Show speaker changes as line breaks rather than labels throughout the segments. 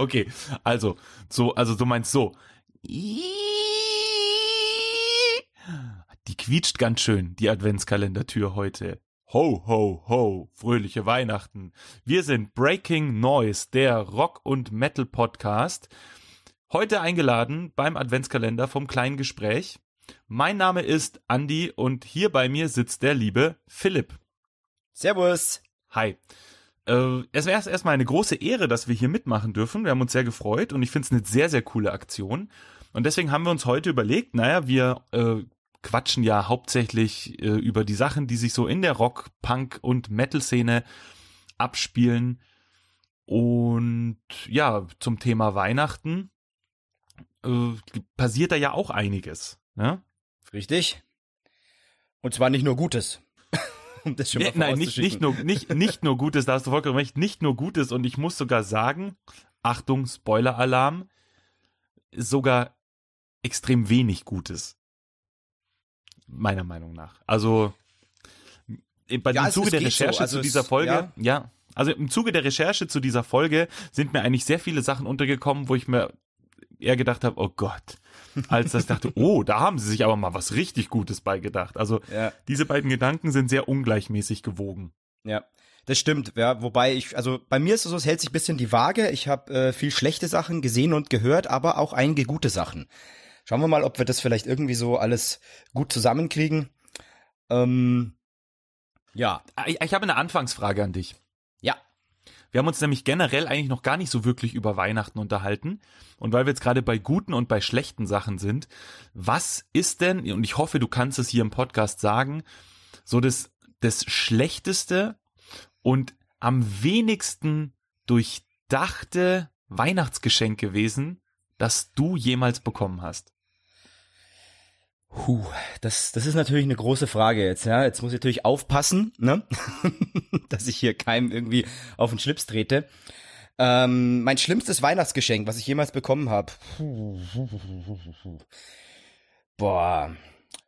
Okay, also, so, also du meinst so. Die quietscht ganz schön, die Adventskalendertür heute. Ho, ho, ho, fröhliche Weihnachten. Wir sind Breaking Noise, der Rock- und Metal-Podcast. Heute eingeladen beim Adventskalender vom kleinen Gespräch. Mein Name ist Andy und hier bei mir sitzt der liebe Philipp.
Servus.
Hi. Äh, es wäre erstmal eine große Ehre, dass wir hier mitmachen dürfen. Wir haben uns sehr gefreut und ich finde es eine sehr, sehr coole Aktion. Und deswegen haben wir uns heute überlegt, naja, wir äh, quatschen ja hauptsächlich äh, über die Sachen, die sich so in der Rock, Punk und Metal-Szene abspielen. Und ja, zum Thema Weihnachten äh, passiert da ja auch einiges. Ne?
Richtig. Und zwar nicht nur Gutes.
um das schon mal nee, Nein, nicht, nicht, nur, nicht, nicht nur Gutes, da hast du vollkommen recht, nicht nur Gutes. Und ich muss sogar sagen, Achtung, Spoiler-Alarm, sogar extrem wenig Gutes meiner Meinung nach. Also bei ja, dem Zuge der Recherche so. also zu dieser Folge, ja. ja, also im Zuge der Recherche zu dieser Folge sind mir eigentlich sehr viele Sachen untergekommen, wo ich mir eher gedacht habe, oh Gott, als das dachte, oh, da haben sie sich aber mal was richtig Gutes beigedacht. Also ja. diese beiden Gedanken sind sehr ungleichmäßig gewogen.
Ja. Das stimmt, ja, wobei ich, also bei mir ist es so, es hält sich bisschen die Waage. Ich habe äh, viel schlechte Sachen gesehen und gehört, aber auch einige gute Sachen. Schauen wir mal, ob wir das vielleicht irgendwie so alles gut zusammenkriegen. Ähm,
ja. Ich, ich habe eine Anfangsfrage an dich. Wir haben uns nämlich generell eigentlich noch gar nicht so wirklich über Weihnachten unterhalten. Und weil wir jetzt gerade bei guten und bei schlechten Sachen sind, was ist denn, und ich hoffe, du kannst es hier im Podcast sagen, so das, das schlechteste und am wenigsten durchdachte Weihnachtsgeschenk gewesen, das du jemals bekommen hast?
Huh, das, das ist natürlich eine große Frage jetzt, ja. Jetzt muss ich natürlich aufpassen, ne? dass ich hier keinem irgendwie auf den Schlips trete. Ähm, mein schlimmstes Weihnachtsgeschenk, was ich jemals bekommen habe. Boah,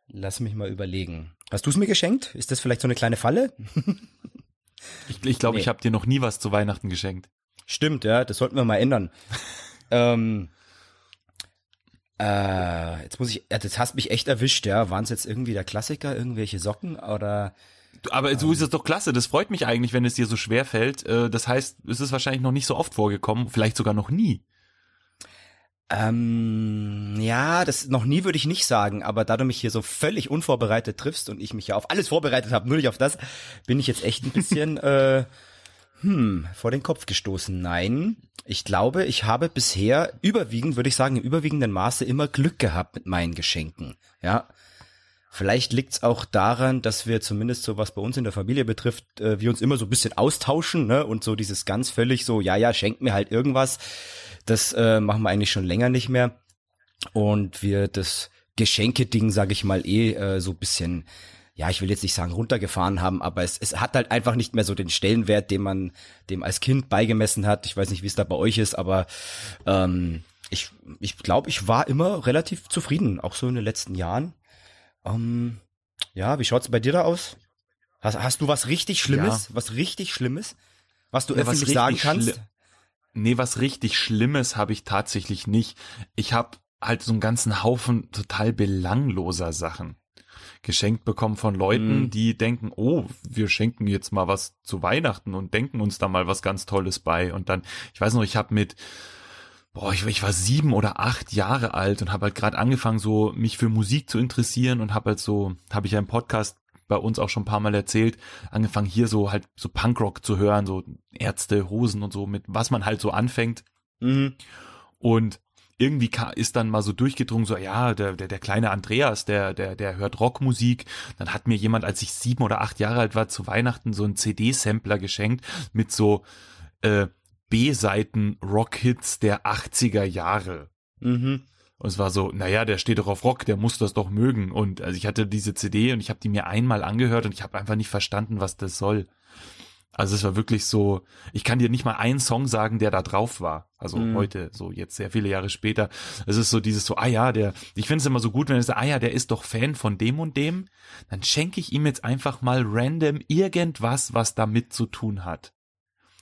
lass mich mal überlegen. Hast du es mir geschenkt? Ist das vielleicht so eine kleine Falle?
ich ich glaube, nee. ich habe dir noch nie was zu Weihnachten geschenkt.
Stimmt, ja, das sollten wir mal ändern. ähm, äh, jetzt muss ich, das hast mich echt erwischt, ja. Waren es jetzt irgendwie der Klassiker, irgendwelche Socken oder?
Aber so ist es doch klasse. Das freut mich eigentlich, wenn es dir so schwer fällt. Äh, das heißt, es ist wahrscheinlich noch nicht so oft vorgekommen, vielleicht sogar noch nie.
Ähm, ja, das noch nie würde ich nicht sagen, aber da du mich hier so völlig unvorbereitet triffst und ich mich ja auf alles vorbereitet habe, nur nicht auf das, bin ich jetzt echt ein bisschen äh, hm, vor den Kopf gestoßen. Nein, ich glaube, ich habe bisher überwiegend, würde ich sagen, im überwiegenden Maße immer Glück gehabt mit meinen Geschenken. Ja. Vielleicht liegt es auch daran, dass wir zumindest so was bei uns in der Familie betrifft, äh, wir uns immer so ein bisschen austauschen, ne? Und so dieses ganz völlig so, ja, ja, schenkt mir halt irgendwas. Das äh, machen wir eigentlich schon länger nicht mehr. Und wir das Geschenke-Ding, sage ich mal, eh äh, so bisschen ja, ich will jetzt nicht sagen runtergefahren haben, aber es, es hat halt einfach nicht mehr so den Stellenwert, den man dem als Kind beigemessen hat. Ich weiß nicht, wie es da bei euch ist, aber ähm, ich ich glaube, ich war immer relativ zufrieden, auch so in den letzten Jahren. Ähm, ja, wie schaut's bei dir da aus? Hast, hast du was richtig Schlimmes? Ja. Was richtig Schlimmes? Was du ja, öffentlich was sagen kannst?
Nee, was richtig Schlimmes habe ich tatsächlich nicht. Ich habe halt so einen ganzen Haufen total belangloser Sachen geschenkt bekommen von Leuten, mhm. die denken, oh, wir schenken jetzt mal was zu Weihnachten und denken uns da mal was ganz Tolles bei. Und dann, ich weiß noch, ich habe mit boah, ich, ich war sieben oder acht Jahre alt und habe halt gerade angefangen, so mich für Musik zu interessieren und habe halt so, habe ich ja im Podcast bei uns auch schon ein paar Mal erzählt, angefangen hier so halt so Punkrock zu hören, so Ärzte, Hosen und so, mit was man halt so anfängt. Mhm. Und irgendwie ist dann mal so durchgedrungen, so ja, der, der, der kleine Andreas, der, der, der hört Rockmusik. Dann hat mir jemand, als ich sieben oder acht Jahre alt war, zu Weihnachten so einen CD-Sampler geschenkt mit so äh, B-Seiten Rock-Hits der 80er Jahre. Mhm. Und es war so, naja, der steht doch auf Rock, der muss das doch mögen. Und also ich hatte diese CD und ich habe die mir einmal angehört und ich habe einfach nicht verstanden, was das soll. Also es war wirklich so, ich kann dir nicht mal einen Song sagen, der da drauf war. Also mhm. heute, so jetzt sehr viele Jahre später. Es ist so dieses so, ah ja, der, ich finde es immer so gut, wenn es ah ja, der ist doch Fan von dem und dem. Dann schenke ich ihm jetzt einfach mal random irgendwas, was damit zu tun hat.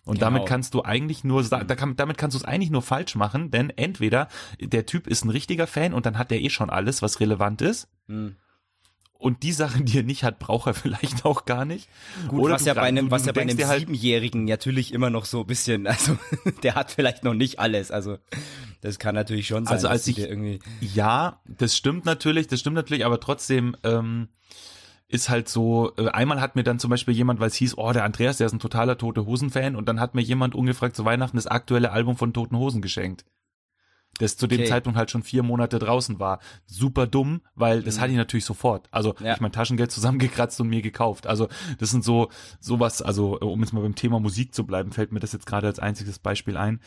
Und
Genau.
damit kannst du eigentlich nur, kann, damit kannst du es eigentlich nur falsch machen, denn entweder der Typ ist ein richtiger Fan und dann hat der eh schon alles, was relevant ist.
Hm.
Und die Sachen, die er nicht hat, braucht er vielleicht auch gar nicht.
Gut,
Oder
was ja bei einem, was ja bei einem
dir halt,
Siebenjährigen natürlich immer noch so ein bisschen, also der hat vielleicht noch nicht alles, also das kann natürlich schon sein,
Also als ich-
dir irgendwie,
Ja, das stimmt natürlich, das stimmt natürlich, aber trotzdem ähm, ist halt so, äh, einmal hat mir dann zum Beispiel jemand, weil es hieß, oh, der Andreas, der ist ein totaler Tote Hosen-Fan und dann hat mir jemand ungefragt zu Weihnachten das aktuelle Album von Toten Hosen geschenkt. Das zu dem
Okay.
Zeitpunkt halt schon vier Monate draußen war. Super dumm, weil das hatte ich natürlich sofort. Also
Ja.
ich mein Taschengeld zusammengekratzt und mir gekauft. Also das sind so sowas, also um jetzt mal beim Thema Musik zu bleiben, fällt mir das jetzt gerade als einziges Beispiel ein.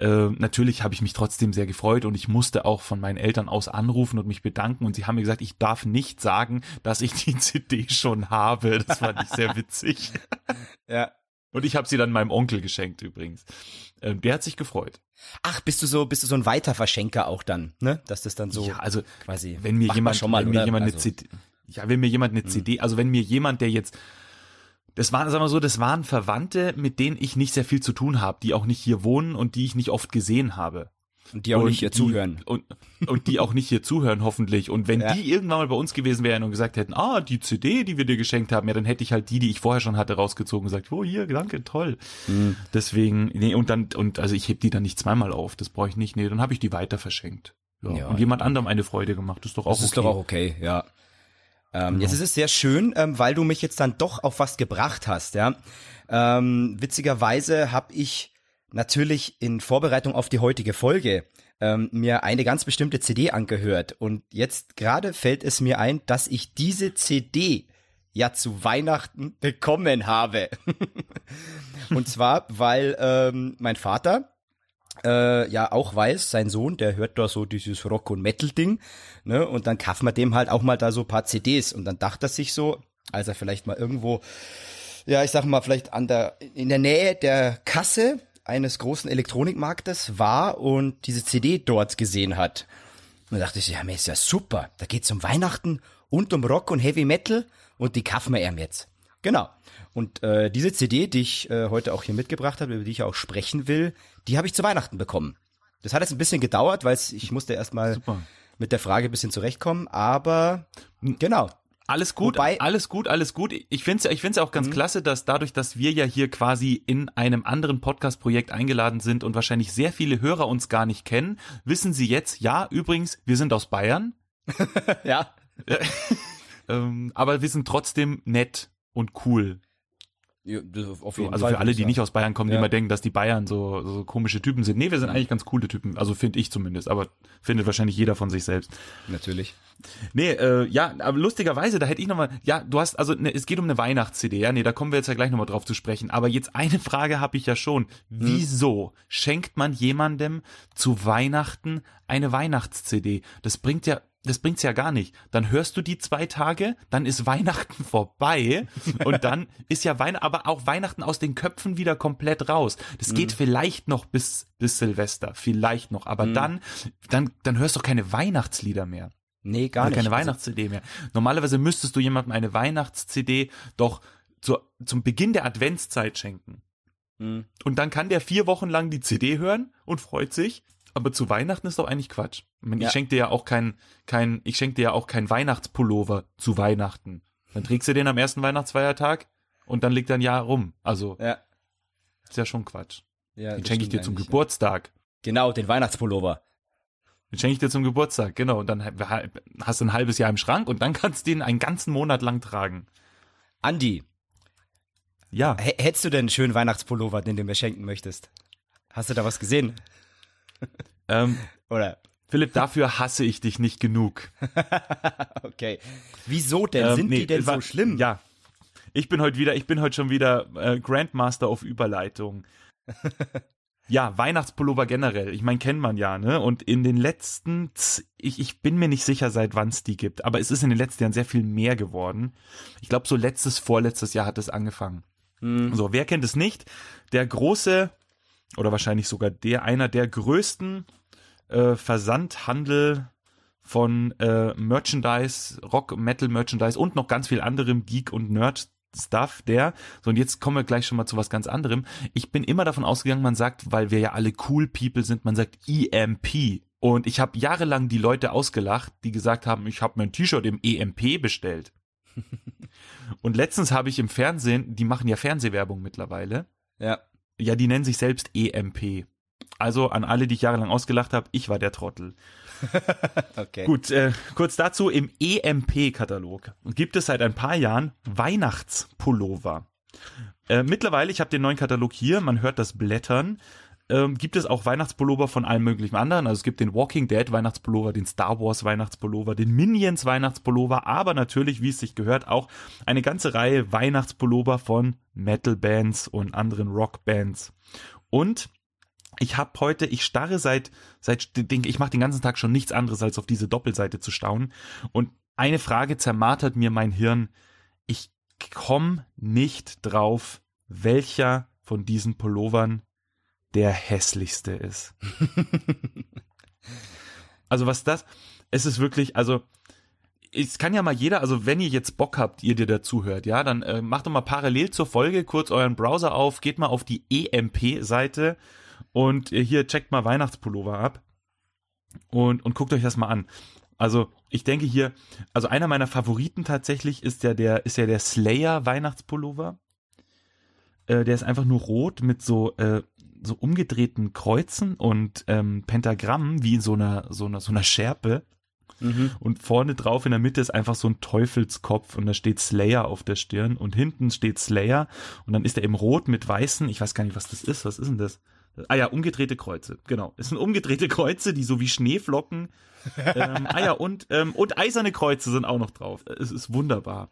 Äh, natürlich habe ich mich trotzdem sehr gefreut und ich musste auch von meinen Eltern aus anrufen und mich bedanken und sie haben mir gesagt, ich darf nicht sagen, dass ich die CD schon habe. Das fand ich sehr witzig.
ja.
Und ich habe sie dann meinem Onkel geschenkt übrigens. Ähm, der hat sich gefreut.
Ach, bist du so, bist du so ein Weiterverschenker auch dann, ne? Dass das dann so
ja, also
quasi.
wenn mir jemand,
schon mal,
wenn mir jemand eine
Also, Hm.
CD, ja, wenn mir jemand eine CD, also wenn mir jemand, der jetzt, das waren, sagen wir so, das waren Verwandte, mit denen ich nicht sehr viel zu tun habe, die auch nicht hier wohnen und die ich nicht oft gesehen habe.
Und die auch
und
nicht hier
die,
zuhören.
Und, und die auch nicht hier zuhören, hoffentlich. Und wenn
Ja.
die irgendwann mal bei uns gewesen wären und gesagt hätten, ah, die CD, die wir dir geschenkt haben, ja, dann hätte ich halt die, die ich vorher schon hatte, rausgezogen und gesagt, oh, hier, danke, toll.
Hm.
Deswegen, nee, und dann, und also ich heb die dann nicht zweimal auf, das brauche ich nicht, nee, dann habe ich die weiter verschenkt. Ja.
Ja.
und jemand anderem eine Freude gemacht, ist doch auch
Das ist
okay.
doch auch okay, ja. Ähm,
Genau.
Jetzt ist es sehr schön, ähm, weil du mich jetzt dann doch auf was gebracht hast, ja. Ähm, witzigerweise habe ich natürlich in Vorbereitung auf die heutige Folge ähm, mir eine ganz bestimmte CD angehört. Und jetzt gerade fällt es mir ein, dass ich diese CD ja zu Weihnachten bekommen habe. und zwar, weil ähm, mein Vater äh, ja auch weiß, sein Sohn, der hört da so dieses Rock- und Metal-Ding, ne, und dann kauft man dem halt auch mal da so ein paar CDs und dann dachte er sich so, als er vielleicht mal irgendwo, ja, ich sag mal, vielleicht an der, in der Nähe der Kasse eines großen Elektronikmarktes war und diese CD dort gesehen hat. Und da dachte ich, ja, mir ist ja super, da geht's um Weihnachten und um Rock und Heavy Metal und die kaufen wir ihm jetzt. Genau. Und äh, diese CD, die ich äh, heute auch hier mitgebracht habe, über die ich auch sprechen will, die habe ich zu Weihnachten bekommen. Das hat jetzt ein bisschen gedauert, weil ich musste erstmal mit der Frage ein bisschen zurechtkommen, aber genau.
Alles gut,
Wobei- Mhm.
alles gut, alles gut. Ich finde es ich find's auch ganz klasse, dass dadurch, dass wir ja hier quasi in einem anderen Podcast-Projekt eingeladen sind und wahrscheinlich sehr viele Hörer uns gar nicht kennen, wissen sie jetzt, ja, übrigens, wir sind aus Bayern,
Ja.
ähm, aber wir sind trotzdem nett und cool.
Ja auf jeden
also
Fall,
für alle, die
sagen.
nicht aus Bayern kommen, die
Ja.
immer denken, dass die Bayern so, so komische Typen sind. Nee, wir sind eigentlich ganz coole Typen. Also finde ich zumindest, aber findet wahrscheinlich jeder von sich selbst.
Natürlich.
Nee, äh, ja, aber lustigerweise, da hätte ich nochmal, ja, du hast, also ne, es geht um eine Weihnachts-CD, ja, nee, da kommen wir jetzt ja gleich nochmal drauf zu sprechen. Aber jetzt eine Frage habe ich ja schon. Wieso schenkt man jemandem zu Weihnachten eine Weihnachts-CD? Das bringt ja, das bringt's ja gar nicht. Dann hörst du die zwei Tage, dann ist Weihnachten vorbei und dann ist ja Weihnachten, aber auch Weihnachten aus den Köpfen wieder komplett raus. Das geht vielleicht noch bis, bis Silvester, vielleicht noch, aber dann, dann, dann hörst du keine Weihnachtslieder mehr.
Nee, gar
Oder
nicht.
keine
Also,
Weihnachts-CD mehr. Normalerweise müsstest du jemandem eine Weihnachts-CD doch zu, zum Beginn der Adventszeit schenken.
mh.
Und dann kann der vier Wochen lang die CD hören und freut sich. Aber zu Weihnachten ist doch eigentlich Quatsch. Ich, meine,
Ja.
ich schenke dir ja auch kein, kein, ich schenke dir ja auch kein Weihnachtspullover zu Weihnachten. Dann trägst du den am ersten Weihnachtsfeiertag und dann liegt er ein Jahr rum. Also,
ja.
ist ja schon Quatsch.
ja
Den schenke ich dir zum Geburtstag.
Genau, den Weihnachtspullover.
Den schenke ich dir zum Geburtstag, genau. Und dann hast du ein halbes Jahr im Schrank und dann kannst du den einen ganzen Monat lang tragen.
Andi,
Ja.
hättest du denn einen schönen Weihnachtspullover, den du mir schenken möchtest? Hast du da was gesehen?
Ähm,
Oder?
Philipp, dafür hasse ich dich nicht genug.
Okay. Wieso denn?
Ähm,
Sind
nee,
die denn
war-
so schlimm?
Ja. Ich bin heute wieder, ich bin heute schon wieder äh, Grandmaster auf Überleitung. ja, Weihnachtspullover generell. Ich meine, kennt man ja, ne? Und in den letzten, ich, ich bin mir nicht sicher, seit wann es die gibt, aber es ist in den letzten Jahren sehr viel mehr geworden. Ich glaube, so letztes, vorletztes Jahr hat es angefangen.
Hm.
So, wer kennt es nicht? Der große, oder wahrscheinlich sogar der, einer der größten äh, Versandhandel von äh, Merchandise, Rock, Metal Merchandise und noch ganz viel anderem Geek- und Stuff, der, so und jetzt kommen wir gleich schon mal zu was ganz anderem. Ich bin immer davon ausgegangen, man sagt, weil wir ja alle cool People sind, man sagt EMP. Und ich habe jahrelang die Leute ausgelacht, die gesagt haben, ich habe mein T-Shirt im EMP bestellt. und letztens habe ich im Fernsehen, die machen ja Fernsehwerbung mittlerweile.
Ja.
Ja, die nennen sich selbst EMP. Also an alle, die ich jahrelang ausgelacht habe, ich war der Trottel.
okay.
Gut, äh, kurz dazu, im EMP-Katalog gibt es seit ein paar Jahren Weihnachtspullover. Äh, mittlerweile, ich habe den neuen Katalog hier, man hört das Blättern, ähm, gibt es auch Weihnachtspullover von allen möglichen anderen. Also es gibt den Walking Dead Weihnachtspullover, den Star Wars Weihnachtspullover, den Minions Weihnachtspullover, aber natürlich, wie es sich gehört, auch eine ganze Reihe Weihnachtspullover von Metal Bands und anderen Rock Bands. Und ich habe heute, ich starre seit, seit, ich mache den ganzen Tag schon nichts anderes, als auf diese Doppelseite zu staunen. Und eine Frage zermartert mir mein Hirn. Ich komme nicht drauf, welcher von diesen Pullovern der hässlichste ist. also was das, es ist wirklich, also es kann ja mal jeder, also wenn ihr jetzt Bock habt, ihr dir dazu hört, ja, dann äh, macht doch mal parallel zur Folge kurz euren Browser auf, geht mal auf die EMP-Seite und äh, hier checkt mal Weihnachtspullover ab und, und guckt euch das mal an. Also ich denke hier, also einer meiner Favoriten tatsächlich ist ja der, ist ja der Slayer Weihnachtspullover. Äh, der ist einfach nur rot mit so äh, so umgedrehten Kreuzen und ähm, Pentagrammen wie in so einer, so einer, so einer Schärpe. Mhm. Und vorne drauf in der Mitte ist einfach so ein Teufelskopf und da steht Slayer auf der Stirn und hinten steht Slayer und dann ist er eben rot mit weißen, ich weiß gar nicht, was das ist, was ist denn das? Ah ja, umgedrehte Kreuze, genau. Es sind umgedrehte Kreuze, die so wie Schneeflocken. ähm, ah ja, und, ähm, und eiserne Kreuze sind auch noch drauf. Es ist wunderbar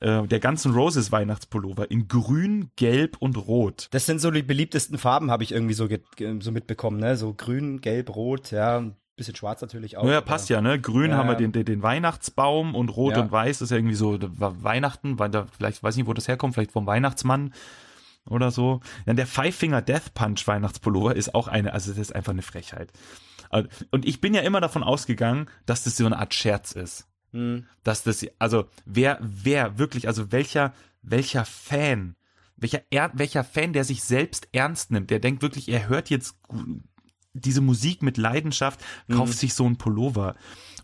äh, der ganzen Roses Weihnachtspullover in grün, gelb und rot.
Das sind so die beliebtesten Farben, habe ich irgendwie so, so mitbekommen, ne? So grün, gelb, rot, ja. Bisschen schwarz natürlich auch.
Ja, passt ja, ne? Grün ja, haben wir den, den, den Weihnachtsbaum und Rot ja. und Weiß ist ja irgendwie so Weihnachten, weil da vielleicht weiß nicht, wo das herkommt, vielleicht vom Weihnachtsmann oder so. Dann der Five Finger Death Punch Weihnachtspullover ist auch eine, also das ist einfach eine Frechheit. Und ich bin ja immer davon ausgegangen, dass das so eine Art Scherz ist. Mhm. Dass das, also wer, wer wirklich, also welcher, welcher Fan, welcher, welcher Fan, der sich selbst ernst nimmt, der denkt wirklich, er hört jetzt diese Musik mit Leidenschaft, kauft mhm. sich so ein Pullover.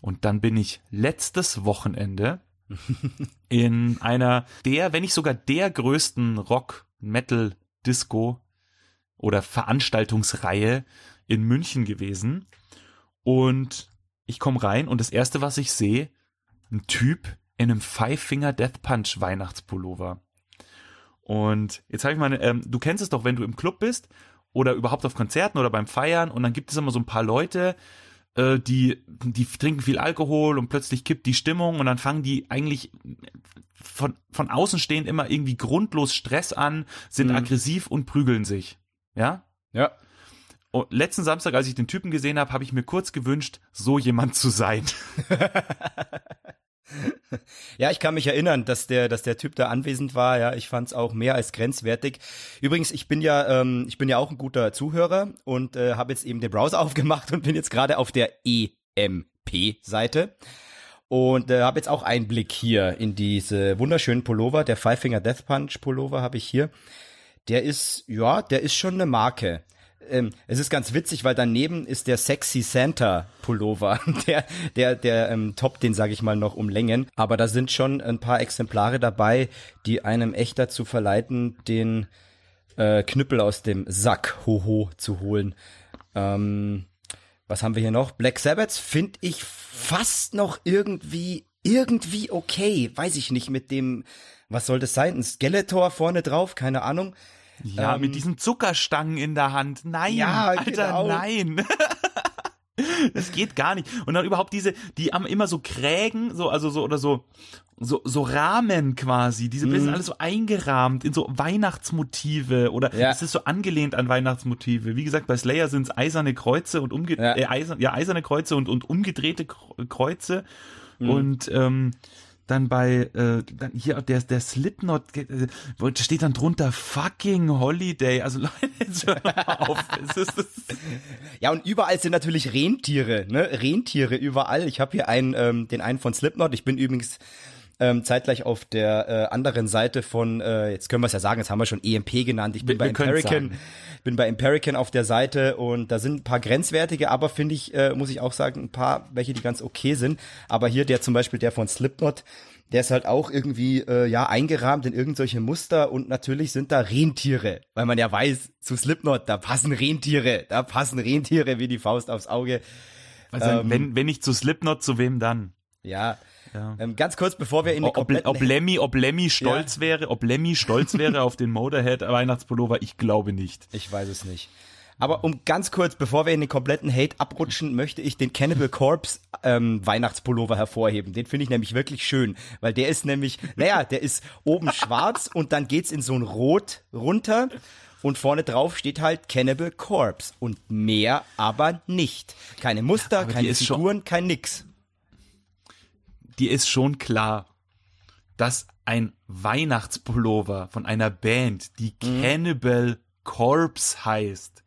Und dann bin ich letztes Wochenende in einer der, wenn nicht sogar der größten Rock, Metal, Disco oder Veranstaltungsreihe in München gewesen. Und ich komme rein und das erste, was ich sehe, ein Typ in einem Five Finger Death Punch Weihnachtspullover. Und jetzt habe ich meine, ähm, du kennst es doch, wenn du im Club bist oder überhaupt auf Konzerten oder beim Feiern und dann gibt es immer so ein paar Leute, äh, die, die trinken viel Alkohol und plötzlich kippt die Stimmung und dann fangen die eigentlich von, von außen stehend immer irgendwie grundlos Stress an, sind mhm. aggressiv und prügeln sich. Ja?
Ja.
Und letzten Samstag, als ich den Typen gesehen habe, habe ich mir kurz gewünscht, so jemand zu sein.
Ja, ich kann mich erinnern, dass der, dass der Typ da anwesend war. Ja, ich fand es auch mehr als grenzwertig. Übrigens, ich bin ja, ähm, ich bin ja auch ein guter Zuhörer und äh, habe jetzt eben den Browser aufgemacht und bin jetzt gerade auf der EMP-Seite und äh, habe jetzt auch Einblick hier in diese wunderschönen Pullover. Der Five Finger Death Punch Pullover habe ich hier. Der ist, ja, der ist schon eine Marke ähm, es ist ganz witzig, weil daneben ist der Sexy Santa Pullover. Der, der, der ähm, Top, den sage ich mal noch um Längen. Aber da sind schon ein paar Exemplare dabei, die einem echt dazu verleiten, den äh, Knüppel aus dem Sack hoho zu holen. Ähm, was haben wir hier noch? Black Sabbath finde ich fast noch irgendwie irgendwie okay. Weiß ich nicht mit dem, was soll das sein? Ein Skeletor vorne drauf? Keine Ahnung.
Ja, ähm, mit diesen Zuckerstangen in der Hand. Nein, ja, Alter, genau. nein. das geht gar nicht. Und dann überhaupt diese, die haben immer so Krägen, so, also so, oder so, so, so Rahmen quasi. Diese mhm. sind alles so eingerahmt in so Weihnachtsmotive oder ja. es ist so angelehnt an Weihnachtsmotive. Wie gesagt, bei Slayer sind es eiserne Kreuze und umge ja. Äh, eisern, ja, eiserne Kreuze und, und umgedrehte Kreuze. Mhm. Und ähm, dann bei äh, dann hier der der Slipknot äh, steht dann drunter fucking Holiday. Also Leute jetzt hör mal auf. Es ist, es
ja und überall sind natürlich Rentiere ne? Rentiere überall. Ich habe hier einen ähm, den einen von Slipknot. Ich bin übrigens ähm, zeitgleich auf der äh, anderen Seite von, äh, jetzt können wir es ja sagen, jetzt haben wir schon EMP genannt. Ich bin
Wir-
bei Empirican,
sagen.
bin bei Empirican auf der Seite und da sind ein paar grenzwertige, aber finde ich, äh, muss ich auch sagen, ein paar, welche die ganz okay sind. Aber hier der zum Beispiel der von Slipknot, der ist halt auch irgendwie äh, ja eingerahmt in irgendwelche Muster und natürlich sind da Rentiere, weil man ja weiß, zu Slipknot, da passen Rentiere, da passen Rentiere wie die Faust aufs Auge.
Also,
Ähm,
wenn, wenn nicht zu Slipknot, zu wem dann?
Ja.
Ja.
Ähm, ganz kurz, bevor wir in
Ob, ob Lemmy, ob Lemmy stolz wäre, ob Lemmy stolz wäre auf den Motorhead Weihnachtspullover, ich glaube nicht.
Ich weiß es nicht. Aber um ganz kurz, bevor wir in den kompletten Hate abrutschen, möchte ich den Cannibal Corpse ähm, Weihnachtspullover hervorheben. Den finde ich nämlich wirklich schön, weil der ist nämlich, naja, der ist oben schwarz und dann geht's in so ein Rot runter und vorne drauf steht halt Cannibal Corpse und mehr aber nicht. Keine Muster,
aber
keine
ist schon-
Figuren, kein nix.
Dir ist schon klar, dass ein Weihnachtspullover von einer Band, die
Mhm.
Cannibal Corpse heißt,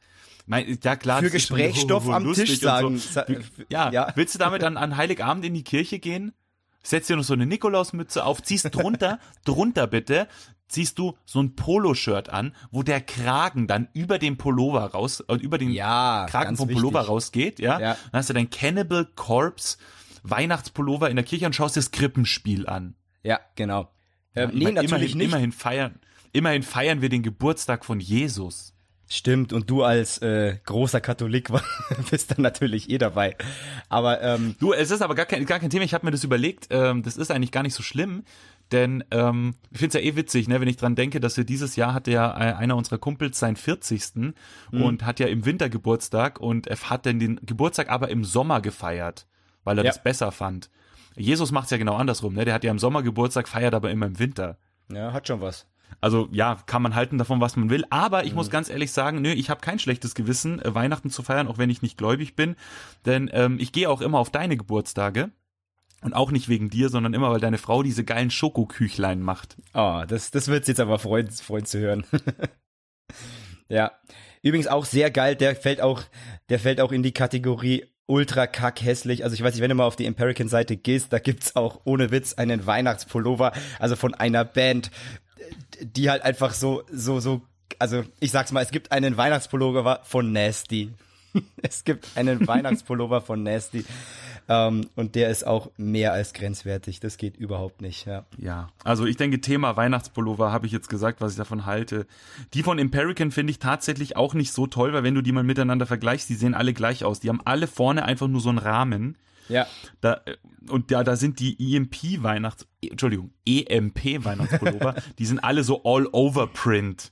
mein, ja klar,
Für Gesprächsstoff am Tisch sagen.
Ja,
ja.
willst du damit an, an Heiligabend in die Kirche gehen? Setzt dir noch so eine Nikolausmütze auf, ziehst drunter, drunter bitte, ziehst du so ein Poloshirt an, wo der Kragen dann über den Pullover raus, äh, über den
Ja,
Kragen vom Pullover
wichtig.
rausgeht, ja?
Ja.
Dann hast du dein Cannibal Corpse Weihnachtspullover in der Kirche und schaust dir das Krippenspiel an.
Ja, genau. Ähm, nee,
Weil
natürlich
immerhin,
nicht.
Immerhin feiern, immerhin feiern wir den Geburtstag von Jesus.
Stimmt, und du als äh, großer Katholik bist dann natürlich eh dabei. Aber ähm,
Du, es ist aber gar kein, gar kein Thema. Ich habe mir das überlegt. Ähm, das ist eigentlich gar nicht so schlimm, denn ähm, ich finde es ja eh witzig, ne, wenn ich dran denke, dass wir dieses Jahr hatte ja äh, einer unserer Kumpels seinen 40. und hat ja im Winter Geburtstag und er hat dann den Geburtstag aber im Sommer gefeiert, weil er
Ja.
das besser fand. Jesus macht's ja genau andersrum, ne? Der hat ja im Sommer Geburtstag, feiert aber immer im Winter.
ja, hat schon was.
Also ja, kann man halten davon, was man will. Aber ich
Mhm.
muss ganz ehrlich sagen, nö, ich habe kein schlechtes Gewissen, äh, Weihnachten zu feiern, auch wenn ich nicht gläubig bin. Denn ähm, ich gehe auch immer auf deine Geburtstage. Und auch nicht wegen dir, sondern immer, weil deine Frau diese geilen Schokoküchlein macht.
Oh, das, das wird's jetzt aber freuen, freuen zu hören. ja. Übrigens auch sehr geil, der fällt auch, der fällt auch in die Kategorie ultra kack hässlich. Also ich weiß nicht, wenn du mal auf die Empirican Seite gehst, da gibt's auch ohne Witz einen Weihnachtspullover, also von einer Band, die halt einfach so, so, so, also ich sag's mal, es gibt einen Weihnachtspullover von Nasty. es gibt einen Weihnachtspullover von Nasty. Ähm, und der ist auch mehr als grenzwertig. Das geht überhaupt nicht, ja.
Ja, also ich denke, Thema Weihnachtspullover habe ich jetzt gesagt, was ich davon halte. Die von Empirican finde ich tatsächlich auch nicht so toll, weil wenn du die mal miteinander vergleichst, die sehen alle gleich aus. Die haben alle vorne einfach nur so einen Rahmen.
Ja.
Da, äh, und ja, da sind die EMP Weihnachts, Entschuldigung, EMP Weihnachtspullover, die sind alle so all over print.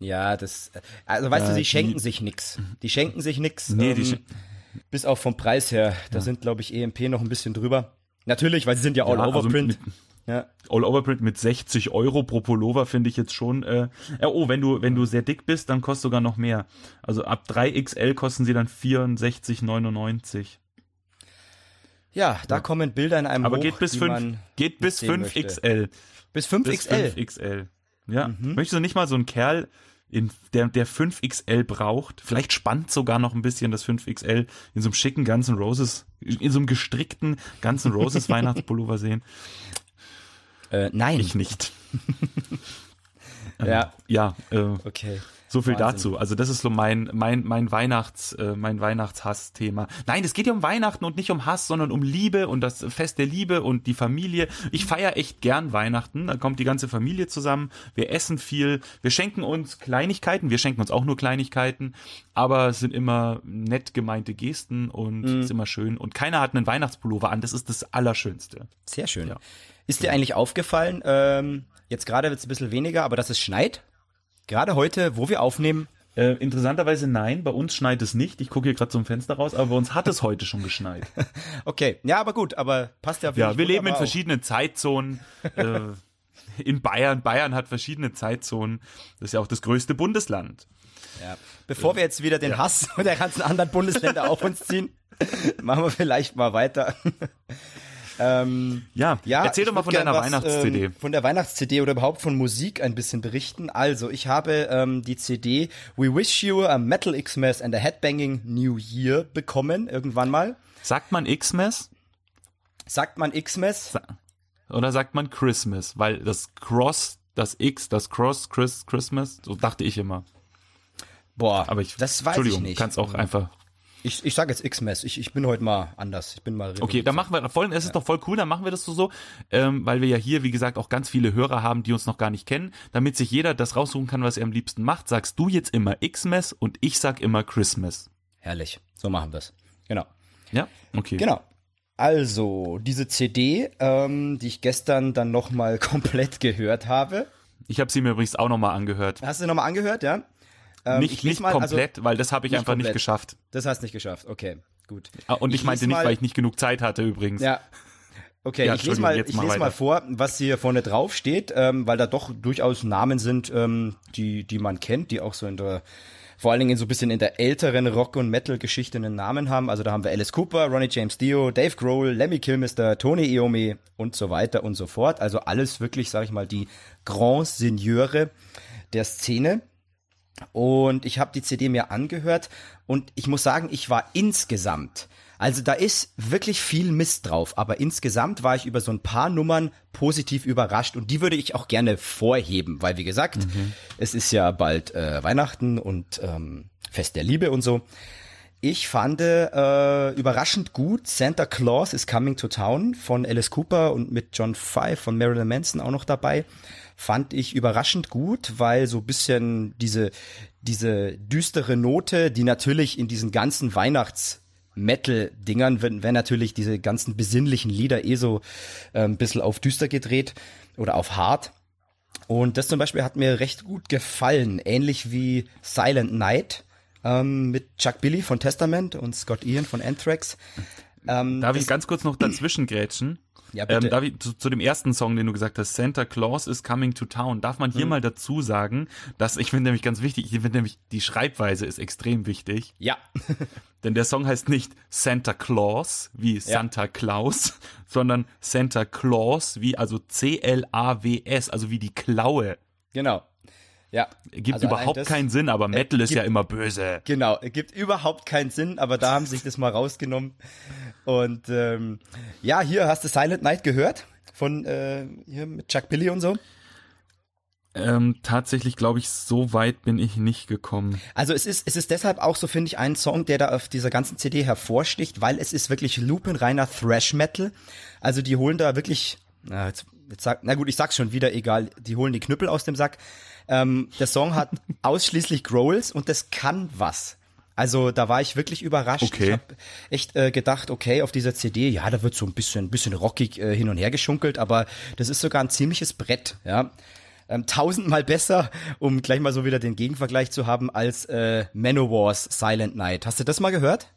Ja, das, also weißt
Äh,
du, sie
die-
schenken sich nix. Die schenken sich nix.
Nee, die
ähm,
schen-
bis auch vom Preis her. Da sind, glaube ich, EMP noch ein bisschen drüber. Natürlich, weil sie sind ja all
Ja,
over
also
print.
mit-
ja.
All over print mit 60 Euro pro Pullover finde ich jetzt schon. Äh, oh, wenn du wenn du sehr dick bist, dann kostet sogar noch mehr. Also ab 3XL kosten sie dann 64,99.
ja, da kommen Bilder in einem
Aber
hoch,
geht bis
die
5
man
geht bis
sehen
5XL.
bis
Bis
5XL.
5XL. Ja.
Mhm.
Möchtest du nicht mal so einen Kerl, in, der, der 5XL braucht? Vielleicht spannt sogar noch ein bisschen das 5XL in so einem schicken Guns N' Roses, in so einem gestrickten Guns N' Roses Weihnachtspullover sehen?
Äh, nein.
Ich nicht.
Ja,
Ja, äh,
okay.
So viel
Wahnsinn.
dazu. Also das ist so mein mein mein Weihnachts äh, mein Weihnachtshass-Thema. Nein, es geht ja um Weihnachten und nicht um Hass, sondern um Liebe und das Fest der Liebe und die Familie. Ich feiere echt gern Weihnachten. Da kommt die ganze Familie zusammen. Wir essen viel. Wir schenken uns Kleinigkeiten. Wir schenken uns auch nur Kleinigkeiten, aber es sind immer nett gemeinte Gesten und
Mhm.
ist immer schön. Und keiner hat einen Weihnachtspullover an. Das ist das Allerschönste.
Sehr schön.
Ja.
Ist dir eigentlich aufgefallen, ähm, jetzt gerade wird's ein bisschen weniger, aber dass es schneit? Gerade heute, wo wir aufnehmen,
Äh, interessanterweise nein, bei uns schneit es nicht. Ich gucke hier gerade zum Fenster raus, aber bei uns hat es heute schon geschneit.
Okay, ja, aber gut, aber passt ja.
Ja,
finde
wir
ich,
leben in verschiedenen Zeitzonen. äh, in Bayern. Bayern hat verschiedene Zeitzonen. Das ist ja auch das größte Bundesland.
auch. Ja. Bevor wir jetzt wieder den Hass der ganzen anderen Bundesländer auf uns ziehen, machen wir vielleicht mal weiter. Ähm,
Ja,
ja,
erzähl doch mal von deiner Weihnachts-CD.
Ähm, von der Weihnachts-CD oder überhaupt von Musik ein bisschen berichten. Also, ich habe ähm, die CD We Wish You a Metal Xmas and a Headbanging New Year bekommen, irgendwann mal.
Sagt man Xmas?
Sagt man Xmas?
Sa oder sagt man Christmas? Weil das Cross, das X, das Cross, Chris, Christmas, so dachte ich immer.
Boah,
Aber ich,
das weiß
Entschuldigung,
ich nicht.
kannst auch einfach.
Ich, ich sage jetzt X-Mess. Ich, ich bin heute mal anders. Ich bin mal
Okay, dann machen wir, voll, es ist doch voll cool, dann machen wir das so, so ähm, weil wir ja hier, wie gesagt, auch ganz viele Hörer haben, die uns noch gar nicht kennen, damit sich jeder das raussuchen kann, was er am liebsten macht, sagst du jetzt immer X-Mess und ich sag immer Christmas.
Herrlich. So machen wir's. Genau.
Ja? Okay.
Genau. Also, diese CD, ähm, die ich gestern dann nochmal komplett gehört habe.
Ich habe sie mir übrigens auch nochmal angehört.
Hast du nochmal angehört, ja? Ähm,
nicht nicht
mal, also-
komplett, weil das habe ich
nicht
einfach nicht
komplett.
geschafft.
Das hast nicht geschafft. Okay, gut.
Ah, Und ich,
Ich
meinte nicht,
mal-
weil ich nicht genug Zeit hatte übrigens.
Ja. Okay,
Ja,
ich lese mal, ich lese mal vor, was hier vorne drauf steht, ähm, weil da doch durchaus Namen sind, ähm, die, die man kennt, die auch so in der, vor allen Dingen so ein bisschen in der älteren Rock- und Metal-Geschichte einen Namen haben. Also da haben wir Alice Cooper, Ronnie James Dio, Dave Grohl, Lemmy Kilmister, Tony Iommi und so weiter und so fort. Also alles wirklich, sag ich mal, die Grand Signeure der Szene. Und ich habe die CD mir angehört und ich muss sagen, ich war insgesamt, also da ist wirklich viel Mist drauf, aber insgesamt war ich über so ein paar Nummern positiv überrascht und die würde ich auch gerne vorheben, weil wie gesagt, es ist ja bald äh, Weihnachten und ähm, Fest der Liebe und so. Ich fand äh, überraschend gut Santa Claus is Coming to Town von Alice Cooper und mit John Five von Marilyn Manson auch noch dabei. Fand ich überraschend gut, weil so bisschen diese, diese düstere Note, die natürlich in diesen ganzen Weihnachts-Metal-Dingern, wenn, wenn natürlich diese ganzen besinnlichen Lieder eh so äh, ein bisschen auf düster gedreht oder auf hart. Und das zum Beispiel hat mir recht gut gefallen, ähnlich wie Silent Night ähm, mit Chuck Billy von Testament und Scott Ian von Anthrax. Ähm,
Darf ich ganz kurz noch dazwischen grätschen?
Ja, bitte.
Ähm, darf ich, zu, zu dem ersten Song, den du gesagt hast, Santa Claus is Coming to Town, darf man hier
Mhm.
mal dazu sagen, dass ich finde nämlich ganz wichtig, ich finde nämlich die Schreibweise ist extrem wichtig,
ja,
denn der Song heißt nicht Santa Claus wie Santa Claus, sondern Santa Claus wie also C-L-A-W-S, also wie die Klaue.
genau. Ja.
Gibt
Also
überhaupt keinen Sinn, aber Metal ist
gibt-
ja immer böse.
Genau, ergibt überhaupt keinen Sinn, aber da haben sie sich das mal rausgenommen. Und ähm, ja, hier hast du Silent Night gehört von äh, hier mit Chuck Billy und so.
Ähm, tatsächlich glaube ich, so weit bin ich nicht gekommen.
Also es ist, es ist deshalb auch so, finde ich, ein Song, der da auf dieser ganzen CD hervorsticht, weil es ist wirklich lupenreiner Thrash Metal. Also die holen da wirklich, na, jetzt, jetzt sag, na gut, ich sag's schon wieder, egal, die holen die Knüppel aus dem Sack. Ähm, der Song hat ausschließlich Growls und das kann was. Also da war ich wirklich überrascht.
Okay.
Ich habe echt äh, gedacht, okay, auf dieser CD, ja, da wird so ein bisschen, bisschen rockig äh, hin und her geschunkelt, aber das ist sogar ein ziemliches Brett, ja. Ähm, tausendmal besser, um gleich mal so wieder den Gegenvergleich zu haben, als äh, Manowars Silent Night. Hast du das mal gehört?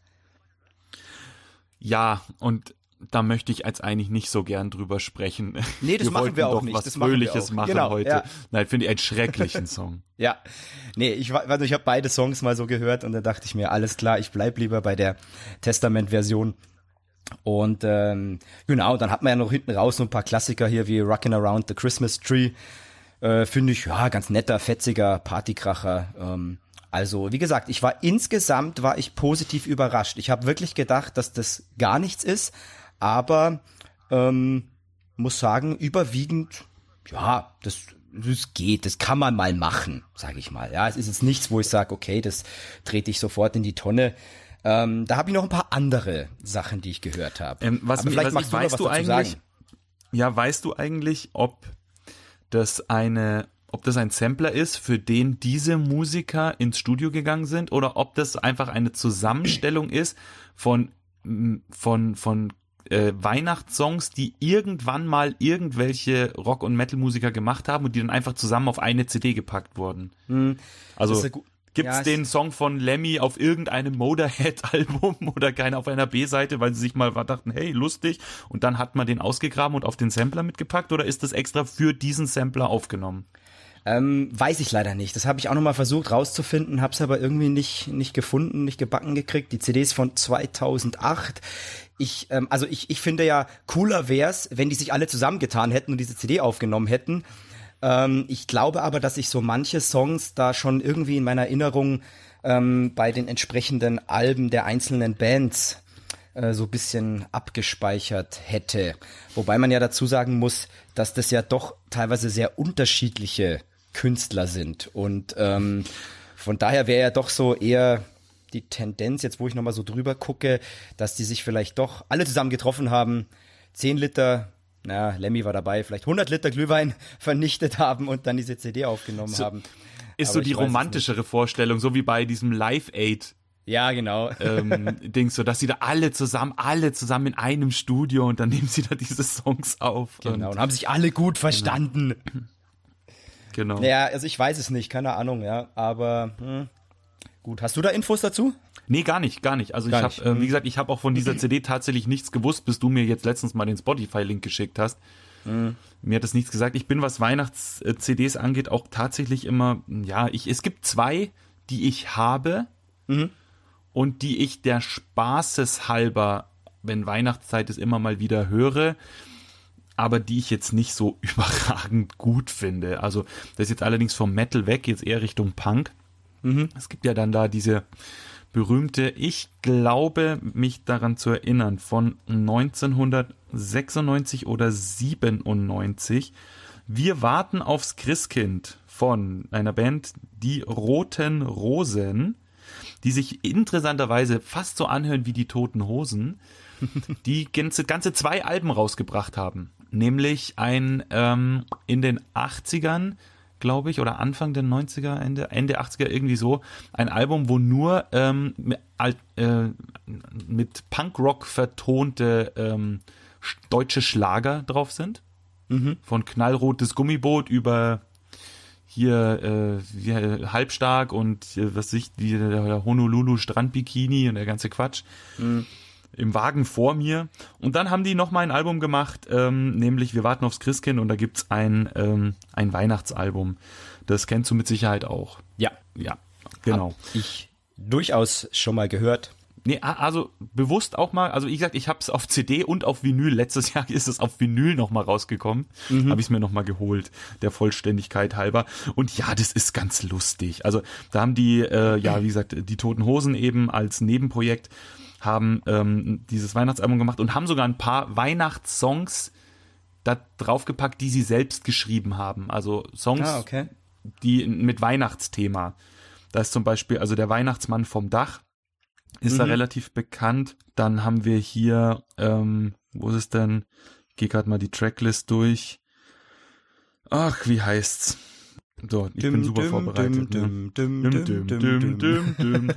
Ja, und da möchte ich als eigentlich nicht so gern drüber sprechen.
Nee, das machen
wollten
wir auch nicht,
was
das machen wir
Fröhliches
auch.
machen
Genau,
heute.
ja.
Nein, finde ich einen schrecklichen Song.
Ja. Nee, ich also ich habe beide Songs mal so gehört und da dachte ich mir, alles klar, ich bleib lieber bei der Testament-Version. Und ähm, genau, dann hat man ja noch hinten raus so ein paar Klassiker hier wie Rockin' Around the Christmas Tree. Äh, Finde ich, ja, ganz netter, fetziger Partykracher. Ähm, also, wie gesagt, ich war insgesamt war ich positiv überrascht. Ich habe wirklich gedacht, dass das gar nichts ist, aber ähm, muss sagen, überwiegend, ja, das, das geht, das kann man mal machen, sage ich mal. Ja, es ist jetzt nichts, wo ich sage, okay, das trete ich sofort in die Tonne. Ähm, da habe ich noch ein paar andere Sachen, die ich gehört habe.
Ähm, was
Aber vielleicht
was
magst
ich-
du
weißt
was
du eigentlich-
sagen.
Ja, weißt du eigentlich, ob das eine, ob das ein Sampler ist, für den diese Musiker ins Studio gegangen sind, oder ob das einfach eine Zusammenstellung ist von von von äh, Weihnachtssongs, die irgendwann mal irgendwelche Rock- und Metal-Musiker gemacht haben und die dann einfach zusammen auf eine CD gepackt wurden. Also
eine gu-
gibt's
Ja, es-
den Song von Lemmy auf irgendeinem Motorhead-Album oder keiner auf einer B-Seite, weil sie sich mal dachten, hey, lustig, und dann hat man den ausgegraben und auf den Sampler mitgepackt oder ist das extra für diesen Sampler aufgenommen?
Ähm, weiß ich leider nicht. Das habe ich auch noch mal versucht rauszufinden, habe es aber irgendwie nicht nicht gefunden, nicht gebacken gekriegt. Die CD ist von 2008. Ich, ähm, also ich, ich finde ja cooler wär's, wenn die sich alle zusammengetan hätten und diese CD aufgenommen hätten. Ähm, ich glaube aber, dass ich so manche Songs da schon irgendwie in meiner Erinnerung ähm, bei den entsprechenden Alben der einzelnen Bands äh, so bisschen abgespeichert hätte. Wobei man ja dazu sagen muss, dass das ja doch teilweise sehr unterschiedliche Künstler sind. Und ähm, von daher wäre ja doch so eher die Tendenz, jetzt wo ich nochmal so drüber gucke, dass die sich vielleicht doch alle zusammen getroffen haben, 10 Liter, na, Lemmy war dabei, vielleicht 100 Liter Glühwein vernichtet haben und dann diese CD aufgenommen
so,
haben.
Ist Aber so die romantischere Vorstellung, so wie bei diesem Live Aid
ja, genau.
ähm, Dings, so dass sie da alle zusammen, alle zusammen in einem Studio und dann nehmen sie da diese Songs auf.
Genau, und, und haben sich alle gut verstanden.
Genau.
Ja, also ich weiß es nicht, keine Ahnung, ja, aber hm, gut. Hast du da Infos dazu?
Nee, gar nicht, gar nicht. Also gar ich habe, äh, wie hm. gesagt, ich habe auch von dieser CD tatsächlich nichts gewusst, bis du mir jetzt letztens mal den Spotify-Link geschickt hast. Mhm. Mir hat das nichts gesagt. Ich bin, was Weihnachts-CDs angeht, auch tatsächlich immer, ja, ich, es gibt zwei, die ich habe. Mhm und die ich der Spaßes halber, wenn Weihnachtszeit ist, immer mal wieder höre, aber die ich jetzt nicht so überragend gut finde. Also das ist jetzt allerdings vom Metal weg, jetzt eher Richtung Punk. Mhm. Es gibt ja dann da diese berühmte, ich glaube, mich daran zu erinnern, von 1996 oder 97. Wir warten aufs Christkind von einer Band, die Roten Rosen die sich interessanterweise fast so anhören wie die Toten Hosen, die ganze, ganze zwei Alben rausgebracht haben. Nämlich ein ähm, in den 80ern, glaube ich, oder Anfang der 90er, Ende, Ende 80er, irgendwie so, ein Album, wo nur ähm, mit, äh, mit Punkrock vertonte ähm, deutsche Schlager drauf sind. Mhm. Von Knallrotes Gummiboot über hier äh, wie, halbstark und äh, was ich, die, der Honolulu Strandbikini und der ganze Quatsch. Mhm. Im Wagen vor mir. Und dann haben die nochmal ein Album gemacht, ähm, nämlich Wir warten aufs Christkind und da gibt's ein, ähm, ein Weihnachtsalbum. Das kennst du mit Sicherheit auch.
Ja. Ja, genau. Hab ich durchaus schon mal gehört.
Nee, also bewusst auch mal, also wie gesagt, ich habe es auf CD und auf Vinyl. Letztes Jahr ist es auf Vinyl nochmal rausgekommen. Mhm. Habe ich es mir nochmal geholt, der Vollständigkeit halber. Und ja, das ist ganz lustig. Also da haben die, äh, ja, wie gesagt, die Toten Hosen eben als Nebenprojekt haben ähm, dieses Weihnachtsalbum gemacht und haben sogar ein paar Weihnachtssongs da draufgepackt, die sie selbst geschrieben haben. Also Songs, ah, okay. die mit Weihnachtsthema. Da ist zum Beispiel, also der Weihnachtsmann vom Dach ist mhm. da relativ bekannt. Dann haben wir hier, ähm, wo ist es denn? Ich gehe gerade mal die Tracklist durch. Ach, wie heißt's? So, ich dum, bin super dum, vorbereitet. Ne?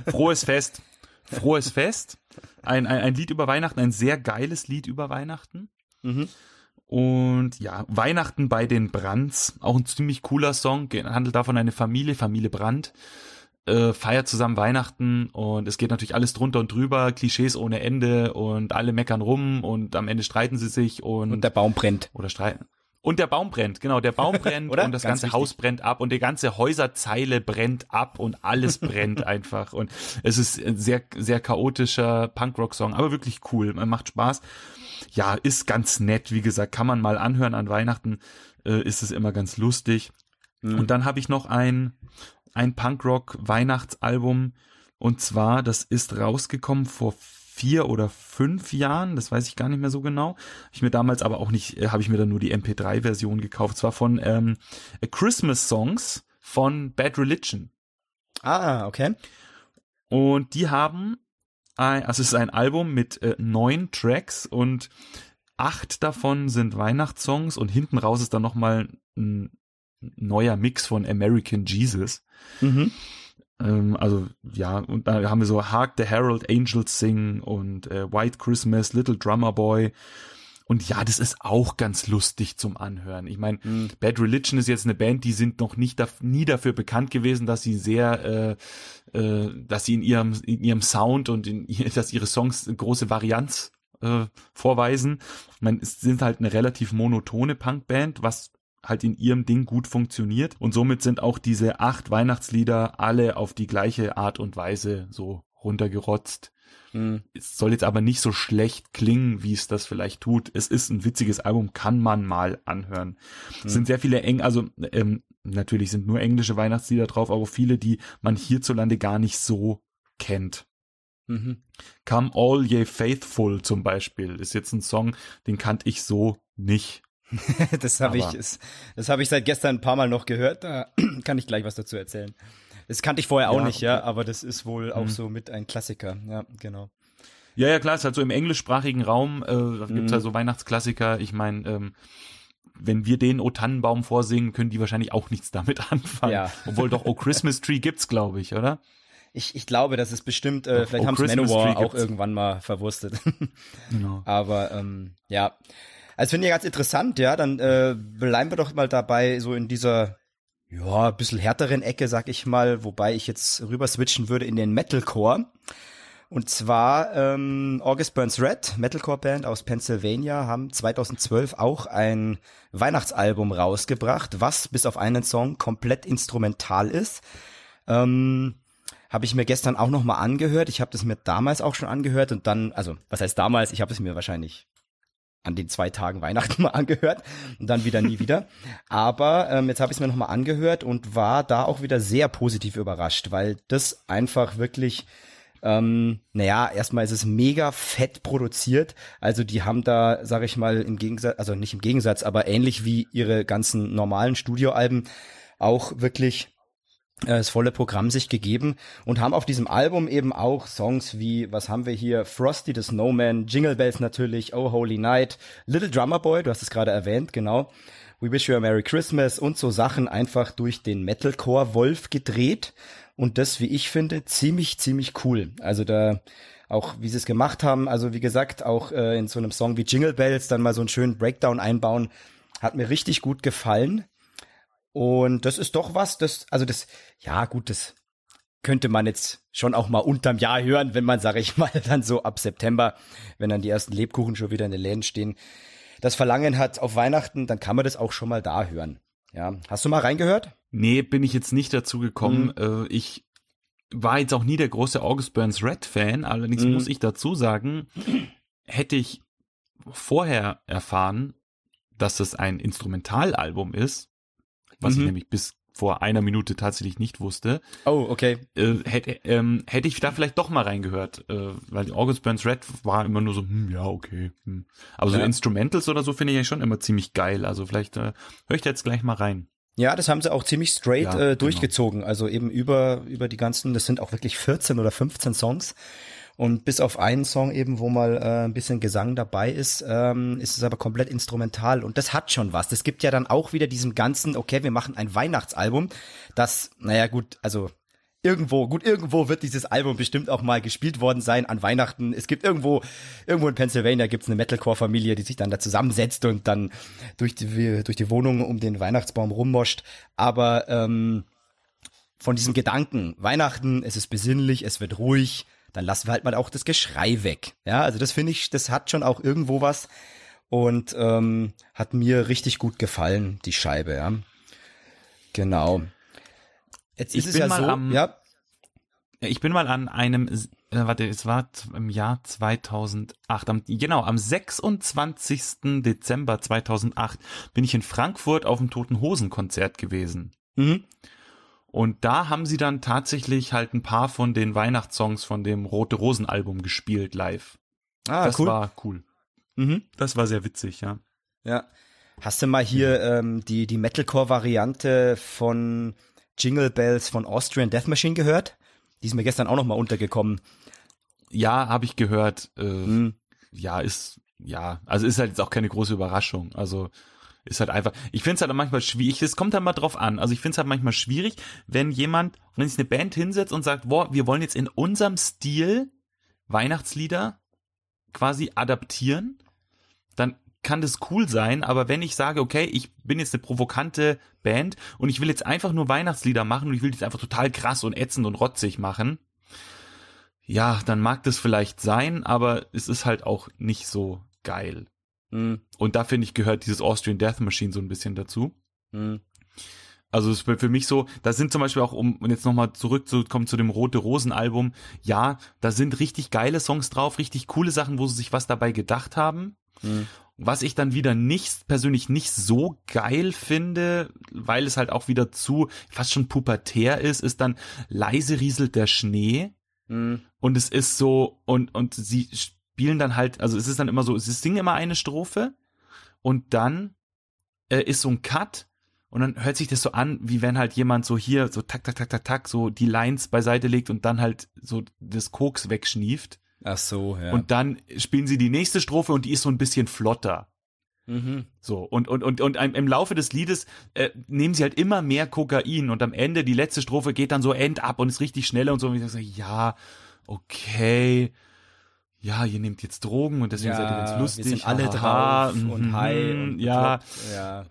Frohes Fest. Frohes Fest. Ein, ein, ein Lied über Weihnachten, ein sehr geiles Lied über Weihnachten. Mhm. Und ja, Weihnachten bei den Brands, auch ein ziemlich cooler Song, handelt davon eine Familie, Familie Brandt, äh, feiert zusammen Weihnachten und es geht natürlich alles drunter und drüber, Klischees ohne Ende und alle meckern rum und am Ende streiten sie sich und,
und der Baum brennt.
Oder streiten. Und der Baum brennt, genau, der Baum brennt und das Ganz ganze wichtig. Haus brennt ab und die ganze Häuserzeile brennt ab und alles brennt einfach und es ist ein sehr, sehr chaotischer Punkrock-Song, aber wirklich cool, man macht Spaß. Ja, ist ganz nett, wie gesagt, kann man mal anhören an Weihnachten, äh, ist es immer ganz lustig. Mhm. Und dann habe ich noch ein, ein Punkrock-Weihnachtsalbum. Und zwar, das ist rausgekommen vor vier oder fünf Jahren, das weiß ich gar nicht mehr so genau. Hab ich mir damals aber auch nicht, äh, habe ich mir dann nur die MP3-Version gekauft. Zwar von ähm, Christmas Songs von Bad Religion.
Ah, okay.
Und die haben, ein, also es ist ein Album mit äh, neun Tracks und acht davon sind Weihnachtssongs und hinten raus ist dann nochmal ein neuer Mix von American Jesus. Mhm. Ähm, also ja, und da haben wir so Hark the Herald Angels Sing und äh, White Christmas, Little Drummer Boy. Und ja, das ist auch ganz lustig zum Anhören. Ich meine, mhm. Bad Religion ist jetzt eine Band, die sind noch nicht da, nie dafür bekannt gewesen, dass sie sehr, äh, äh, dass sie in ihrem in ihrem Sound und in dass ihre Songs große Varianz äh, vorweisen. Ich meine, es sind halt eine relativ monotone Punkband, was halt in ihrem Ding gut funktioniert. Und somit sind auch diese acht Weihnachtslieder alle auf die gleiche Art und Weise so runtergerotzt. Hm. Es soll jetzt aber nicht so schlecht klingen, wie es das vielleicht tut. Es ist ein witziges Album, kann man mal anhören. Hm. Es sind sehr viele eng, also ähm, natürlich sind nur englische Weihnachtslieder drauf, aber viele, die man hierzulande gar nicht so kennt. Mhm. Come All Ye Faithful zum Beispiel ist jetzt ein Song, den kannte ich so nicht.
das habe ich, das, das habe ich seit gestern ein paar Mal noch gehört. Da kann ich gleich was dazu erzählen. Das kannte ich vorher auch ja, nicht, ja, aber das ist wohl auch mhm. so mit ein Klassiker. Ja, genau.
Ja, ja, klar, ist halt so im englischsprachigen Raum, äh, gibt's mhm. halt so Weihnachtsklassiker. Ich meine, ähm, wenn wir den O Tannenbaum vorsingen, können die wahrscheinlich auch nichts damit anfangen. Ja. Obwohl doch O Christmas Tree gibt's, glaube ich, oder?
Ich, ich glaube, das ist bestimmt, äh, vielleicht oh, haben es Manowar auch irgendwann mal verwurstet. genau. Aber ähm, ja. Also finde ich ganz interessant, ja, dann äh, bleiben wir doch mal dabei, so in dieser ja, bisschen härteren Ecke, sag ich mal, wobei ich jetzt rüber switchen würde in den Metalcore. Und zwar ähm, August Burns Red, Metalcore-Band aus Pennsylvania, haben 2012 auch ein Weihnachtsalbum rausgebracht, was bis auf einen Song komplett instrumental ist. Ähm, habe ich mir gestern auch noch mal angehört. Ich habe das mir damals auch schon angehört und dann, also was heißt damals? Ich habe es mir wahrscheinlich an den zwei Tagen Weihnachten mal angehört und dann wieder nie wieder. Aber ähm, jetzt habe ich es mir noch mal angehört und war da auch wieder sehr positiv überrascht, weil das einfach wirklich ähm, naja, erstmal ist es mega fett produziert. Also die haben da, sag ich mal, im Gegensatz, also nicht im Gegensatz, aber ähnlich wie ihre ganzen normalen Studioalben auch wirklich das volle Programm sich gegeben und haben auf diesem Album eben auch Songs wie, was haben wir hier, Frosty the Snowman, Jingle Bells natürlich, Oh Holy Night, Little Drummer Boy, du hast es gerade erwähnt, genau, We Wish You a Merry Christmas und so Sachen einfach durch den Metalcore Wolf gedreht und das, wie ich finde, ziemlich, ziemlich cool. Also da auch, wie sie es gemacht haben, also wie gesagt, auch äh, in so einem Song wie Jingle Bells dann mal so einen schönen Breakdown einbauen, hat mir richtig gut gefallen. Und das ist doch was, das, also das, ja gut, das könnte man jetzt schon auch mal unterm Jahr hören, wenn man, sage ich mal, dann so ab September, wenn dann die ersten Lebkuchen schon wieder in den Läden stehen, das Verlangen hat auf Weihnachten, dann kann man das auch schon mal da hören. Ja, hast du mal reingehört?
Nee, bin ich jetzt nicht dazu gekommen. Mhm. Äh, ich war jetzt auch nie der große August Burns Red Fan, allerdings mhm. muss ich dazu sagen, hätte ich vorher erfahren, dass es ein Instrumentalalbum ist, was mhm. ich nämlich bis vor einer Minute tatsächlich nicht wusste.
Oh, okay.
Äh, hätte, ähm, hätte ich da vielleicht doch mal reingehört, äh, weil August Burns Red war immer nur so, hm, ja, okay. Hm. Aber so ja. Instrumentals oder so finde ich ja schon immer ziemlich geil. Also vielleicht äh, höre ich da jetzt gleich mal rein.
Ja, das haben sie auch ziemlich straight ja, äh, genau. durchgezogen. Genau. Also eben über, über die ganzen, das sind auch wirklich 14 oder 15 Songs. Und bis auf einen Song eben, wo mal äh, ein bisschen Gesang dabei ist, ähm, ist es aber komplett instrumental. Und das hat schon was. Das gibt ja dann auch wieder diesem ganzen, okay, wir machen ein Weihnachtsalbum, das, naja gut, also irgendwo, gut, irgendwo wird dieses Album bestimmt auch mal gespielt worden sein an Weihnachten. Es gibt irgendwo, irgendwo in Pennsylvania gibt's eine Metalcore-Familie, die sich dann da zusammensetzt und dann durch die, durch die Wohnung um den Weihnachtsbaum rummoscht. Aber ähm, von diesem Gedanken, Weihnachten, es ist besinnlich, es wird ruhig, dann lassen wir halt mal auch das Geschrei weg. Ja, also das finde ich, das hat schon auch irgendwo was und ähm, hat mir richtig gut gefallen, die Scheibe, ja. Genau.
Jetzt ist ich es ja so, am, ja. Ich bin mal an einem, äh, warte, es war im Jahr 2008, am, genau, am 26. Dezember 2008 bin ich in Frankfurt auf dem Toten Hosen Konzert gewesen. Mhm. Und da haben sie dann tatsächlich halt ein paar von den Weihnachtssongs von dem Rote Rosen Album gespielt live. Ah, das cool. war cool. Mhm. Das war sehr witzig, ja.
Ja. Hast du mal hier ähm, die, die Metalcore-Variante von Jingle Bells von Austrian Death Machine gehört? Die ist mir gestern auch noch mal untergekommen.
Ja, habe ich gehört. Äh, mhm. Ja, ist ja, also ist halt jetzt auch keine große Überraschung. Also ist halt einfach, ich finde es halt manchmal schwierig, es kommt halt mal drauf an. Also ich finde es halt manchmal schwierig, wenn jemand, wenn sich eine Band hinsetzt und sagt, boah, wir wollen jetzt in unserem Stil Weihnachtslieder quasi adaptieren, dann kann das cool sein, aber wenn ich sage, okay, ich bin jetzt eine provokante Band und ich will jetzt einfach nur Weihnachtslieder machen und ich will das einfach total krass und ätzend und rotzig machen, ja, dann mag das vielleicht sein, aber es ist halt auch nicht so geil. Mhm. Und da finde ich, gehört dieses Austrian Death Machine so ein bisschen dazu. Mhm. Also es für mich so, da sind zum Beispiel auch, um jetzt nochmal zurückzukommen zu dem Rote Rosen Album, ja, da sind richtig geile Songs drauf, richtig coole Sachen, wo sie sich was dabei gedacht haben. Mhm. Was ich dann wieder nicht, persönlich nicht so geil finde, weil es halt auch wieder zu fast schon pubertär ist, ist dann leise rieselt der Schnee. Mhm. Und es ist so, und, und sie spielen dann halt, also es ist dann immer so, sie singen immer eine Strophe und dann äh, ist so ein Cut und dann hört sich das so an, wie wenn halt jemand so hier so tak tak tak tak tak so die Lines beiseite legt und dann halt so das Koks wegschnieft.
Ach so, ja.
Und dann spielen sie die nächste Strophe und die ist so ein bisschen flotter.
Mhm.
So, und, und, und, und im Laufe des Liedes äh, nehmen sie halt immer mehr Kokain und am Ende die letzte Strophe geht dann so end ab und ist richtig schneller und so. Und ich sage, ja, okay, ja, ihr nehmt jetzt Drogen und deswegen
ja,
seid ihr ganz lustig.
Wir sind alle
Aha,
drauf und
mhm,
high und
ja.
ja.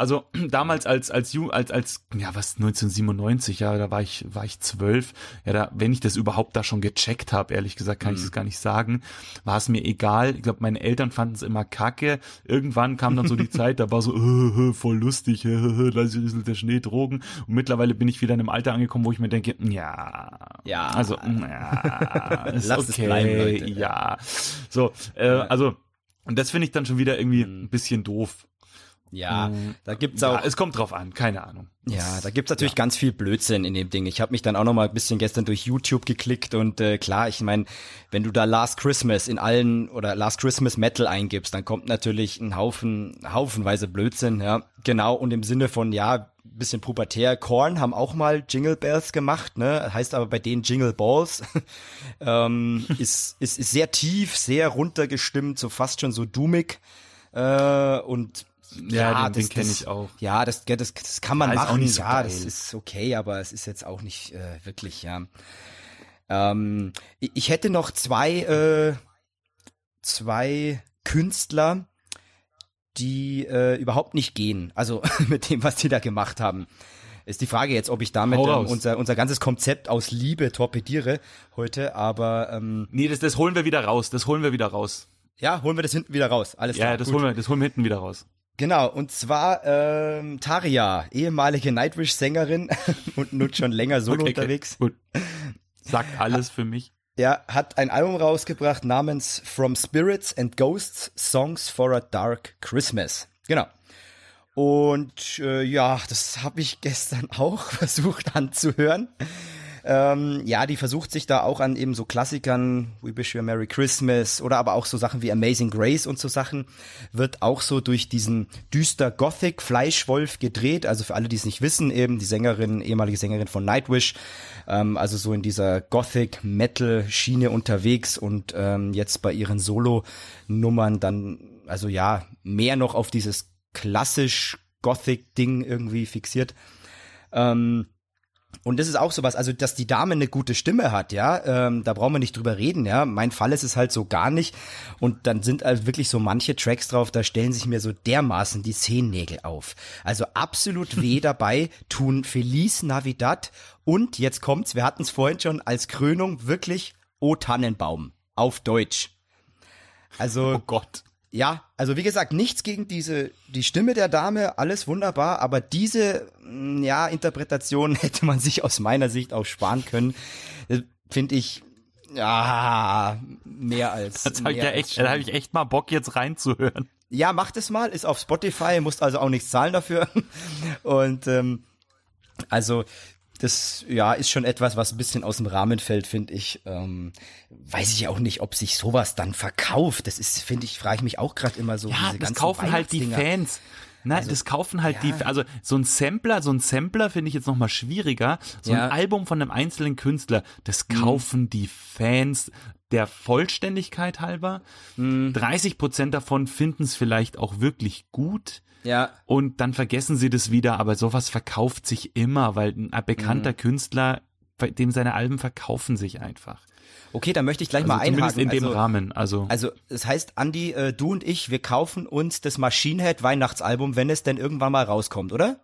Mhm. Also damals als als als als ja was 1997 ja da war ich war ich zwölf. Ja da wenn ich das überhaupt da schon gecheckt habe ehrlich gesagt kann ich das gar nicht sagen. War es mir egal. Ich glaube meine Eltern fanden es immer kacke. Irgendwann kam dann so die Zeit da war so äh, äh, voll lustig. Äh, äh, da ist der Schnee Drogen. Und mittlerweile bin ich wieder in einem Alter angekommen wo ich mir denke ja.
Ja.
also ja ist
Lasst es
okay
bleiben, Leute.
ja. So äh, also und das finde ich dann schon wieder irgendwie ein bisschen doof
Ja,
Mm,
da gibt's
ja,
auch
es kommt drauf an, keine Ahnung.
Ja, da gibt's natürlich ganz viel Blödsinn in dem Ding. Ich habe mich dann auch noch mal ein bisschen gestern durch YouTube geklickt und äh, klar, ich meine, wenn du da Last Christmas in allen oder Last Christmas Metal eingibst, dann kommt natürlich ein Haufen haufenweise Blödsinn, ja. Genau und im Sinne von ja, bisschen pubertär. Korn haben auch mal Jingle Bells gemacht, ne? Heißt aber bei denen Jingle Balls. ähm, ist, ist ist sehr tief, sehr runtergestimmt, so fast schon so doomig. Äh, und
Ja, den- den
das-
kenn
das-
ich auch.
Ja, das, das, das kann man
Ja,
machen.
nicht so
ja,
geil.
das ist okay, aber es ist jetzt auch nicht äh, wirklich, ja. Ähm, ich hätte noch zwei, äh, zwei Künstler, die äh, überhaupt nicht gehen. Also mit dem, was die da gemacht haben. Ist die Frage jetzt, ob ich damit ähm, unser, unser ganzes Konzept aus Liebe torpediere heute, aber ähm,
Nee, das, das holen wir wieder raus, das holen wir wieder raus.
ja, holen wir das hinten wieder raus. Alles klar.
Ja, das
gut.
holen wir, das holen wir hinten wieder raus.
Genau, und zwar ähm, Taria, ehemalige Nightwish-Sängerin und nun schon länger solo
Okay,
unterwegs.
Gut. Sagt alles für mich.
Er hat ein Album rausgebracht namens From Spirits and Ghosts Songs for a Dark Christmas. Genau. Und äh, ja, das habe ich gestern auch versucht anzuhören. Ähm, ja, die versucht sich da auch an eben so Klassikern, We Wish You a Merry Christmas oder aber auch so Sachen wie Amazing Grace und so Sachen, wird auch so durch diesen düster Gothic Fleischwolf gedreht. Also für alle, die es nicht wissen, eben die Sängerin, ehemalige Sängerin von Nightwish, ähm, also so in dieser Gothic Metal Schiene unterwegs und ähm, jetzt bei ihren Solo-Nummern dann, also ja, mehr noch auf dieses klassisch Gothic Ding irgendwie fixiert. Ähm, und das ist auch sowas, also dass die Dame eine gute Stimme hat, ja, ähm, da brauchen wir nicht drüber reden, ja. Mein Fall ist es halt so gar nicht. Und dann sind halt wirklich so manche Tracks drauf, da stellen sich mir so dermaßen die Zehennägel auf. Also absolut weh dabei tun Feliz Navidad und jetzt kommt's, wir hatten es vorhin schon als Krönung wirklich O Tannenbaum auf Deutsch. Also
Oh Gott.
Ja, also wie gesagt, nichts gegen diese, die Stimme der Dame, alles wunderbar, aber diese, mm, ja, Interpretation hätte man sich aus meiner Sicht auch sparen können. Finde ich, ja, mehr als.
Das hab ich ja echt, da habe ich echt mal Bock jetzt reinzuhören.
Ja, macht es mal, ist auf Spotify, musst also auch nichts zahlen dafür. Und ähm, also das ja ist schon etwas, was ein bisschen aus dem Rahmen fällt, finde ich. Ähm, weiß ich auch nicht, ob sich sowas dann verkauft. Das ist, finde ich, frage ich mich auch gerade immer so.
Ja,
diese
das
ganzen
kaufen halt die. Fans. Nein, das kaufen halt die, also so ein Sampler, so ein Sampler finde ich jetzt noch mal schwieriger. So
Ja.
ein Album von einem einzelnen Künstler, das kaufen die Fans der Vollständigkeit halber. 30 Prozent davon finden es vielleicht auch wirklich gut.
Ja,
Und dann vergessen sie das wieder, aber sowas verkauft sich immer, weil ein bekannter Künstler, bei dem seine Alben verkaufen sich einfach.
okay, dann möchte ich gleich
Also
mal
zumindest
einhaken.
in dem
also,
Rahmen. Also,
also es heißt, Andi, äh, du und ich, wir kaufen uns das Machine Head Weihnachtsalbum, wenn es denn irgendwann mal rauskommt, oder?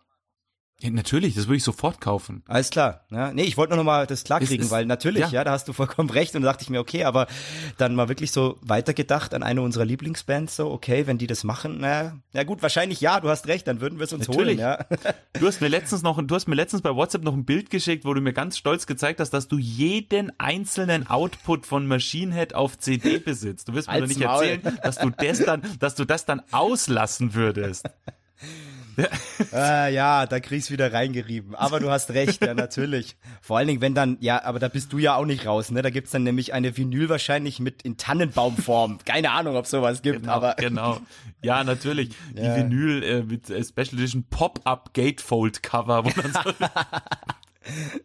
Ja, natürlich, das würde ich sofort kaufen.
Alles klar. Ja, nee, ich wollte nur noch mal das klarkriegen,
Es ist-
weil natürlich, ja.
ja.
da hast du vollkommen recht und da dachte ich mir, okay, aber dann mal wirklich so weitergedacht an eine unserer Lieblingsbands, so, okay, wenn die das machen, na, ja gut, wahrscheinlich ja, du hast recht, dann würden wir es uns
Natürlich.
holen, ja.
Du hast mir letztens noch, du hast mir letztens bei WhatsApp noch ein Bild geschickt, wo du mir ganz stolz gezeigt hast, dass du jeden einzelnen Output von Machine Head auf CD besitzt. Du wirst mir doch nicht
Maul.
erzählen, dass du das dann, dass du das dann auslassen würdest.
Äh, ja, da kriegst wieder reingerieben. Aber du hast recht, ja, natürlich. Vor allen Dingen, wenn dann, ja, aber da bist du ja auch nicht raus, ne? Da gibt's dann nämlich eine Vinyl wahrscheinlich mit in Tannenbaumform. Keine Ahnung, ob sowas gibt,
genau,
aber.
Genau. Ja, natürlich. Die
Ja.
Vinyl äh, mit äh, Special Edition Pop-Up Gatefold Cover, wo dann so,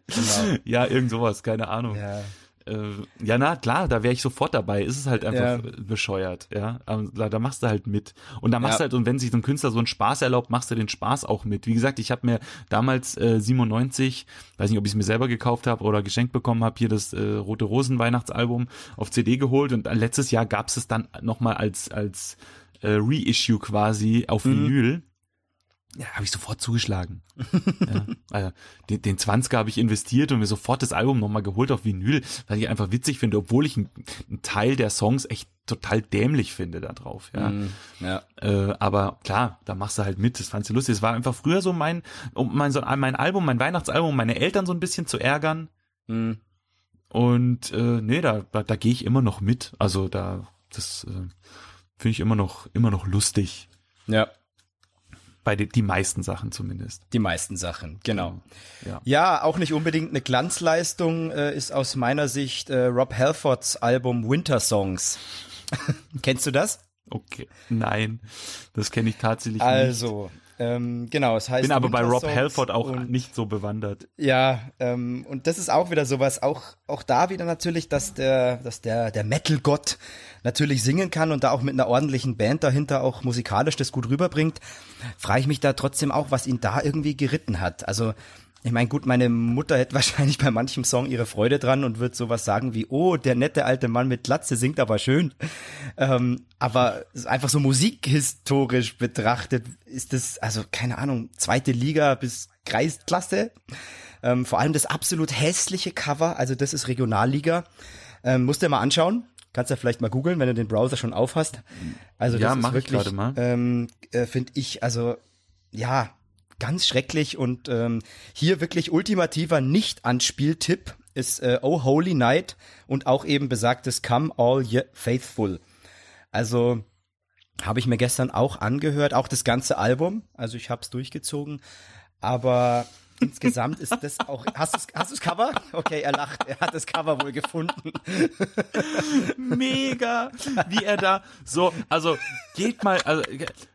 Genau.
ja, irgend sowas, keine Ahnung.
Ja.
Äh, ja, na klar, da wäre ich sofort dabei. Ist es halt einfach
Ja.
bescheuert, ja. Aber da, da machst du halt mit. Und da machst
Ja.
du halt, und wenn sich so ein Künstler so einen Spaß erlaubt, machst du den Spaß auch mit. Wie gesagt, ich habe mir damals äh, 97, weiß nicht, ob ich es mir selber gekauft habe oder geschenkt bekommen habe, hier das äh, Rote Rosen Weihnachtsalbum auf CD geholt und letztes Jahr gab es es dann nochmal als, als äh, Reissue quasi auf
Mhm.
Vinyl. Ja, habe ich sofort zugeschlagen. ja, also den, den 20er habe ich investiert und mir sofort das Album nochmal geholt auf Vinyl, weil ich einfach witzig finde, obwohl ich einen, einen Teil der Songs echt total dämlich finde da drauf. Ja.
Mhm. Ja.
Äh, aber klar, da machst du halt mit, das fandst du lustig. Es war einfach früher so mein, um mein, so mein Album, mein Weihnachtsalbum, meine Eltern so ein bisschen zu ärgern.
Mhm.
Und äh, nee, da, da, da gehe ich immer noch mit. Also da, das äh, finde ich immer noch, immer noch lustig.
Ja.
Bei den, die meisten Sachen zumindest.
Die meisten Sachen, genau.
Ja.
Ja, auch nicht unbedingt eine Glanzleistung äh, ist aus meiner Sicht äh, Rob Halfords Album Winter Songs. Kennst du das?
Okay. Nein, das kenne ich tatsächlich nicht.
Also, ähm, genau, es heißt
Bin aber bei Rob Halford auch
und,
nicht so bewandert.
Ja, ähm, und das ist auch wieder sowas, auch auch da wieder natürlich, dass der dass der der Metal-Gott natürlich singen kann und da auch mit einer ordentlichen Band dahinter auch musikalisch das gut rüberbringt, frage ich mich da trotzdem auch, was ihn da irgendwie geritten hat. Also ich meine, gut, meine Mutter hätte wahrscheinlich bei manchem Song ihre Freude dran und wird sowas sagen wie, oh, der nette alte Mann mit Glatze singt aber schön. Ähm, aber ist einfach so musikhistorisch betrachtet ist das, also keine Ahnung, zweite Liga bis Kreisklasse. Ähm, vor allem das absolut hässliche Cover, also das ist Regionalliga. Ähm, musst du dir mal anschauen. Kannst ja vielleicht mal googeln, wenn du den Browser schon auf hast. Also
Ja,
das ist
mach ich
wirklich, ähm, äh, finde ich, also ja, ganz schrecklich und ähm, hier wirklich ultimativer Nicht-Anspieltipp ist äh, Oh Holy Night und auch eben besagtes Come All Ye Faithful. Also habe ich mir gestern auch angehört, auch das ganze Album. Also ich habe es durchgezogen, aber insgesamt ist das auch. Hast du hast du's Cover? Okay, er lacht. Er hat das Cover wohl gefunden.
Mega, wie er da so, also geht mal, also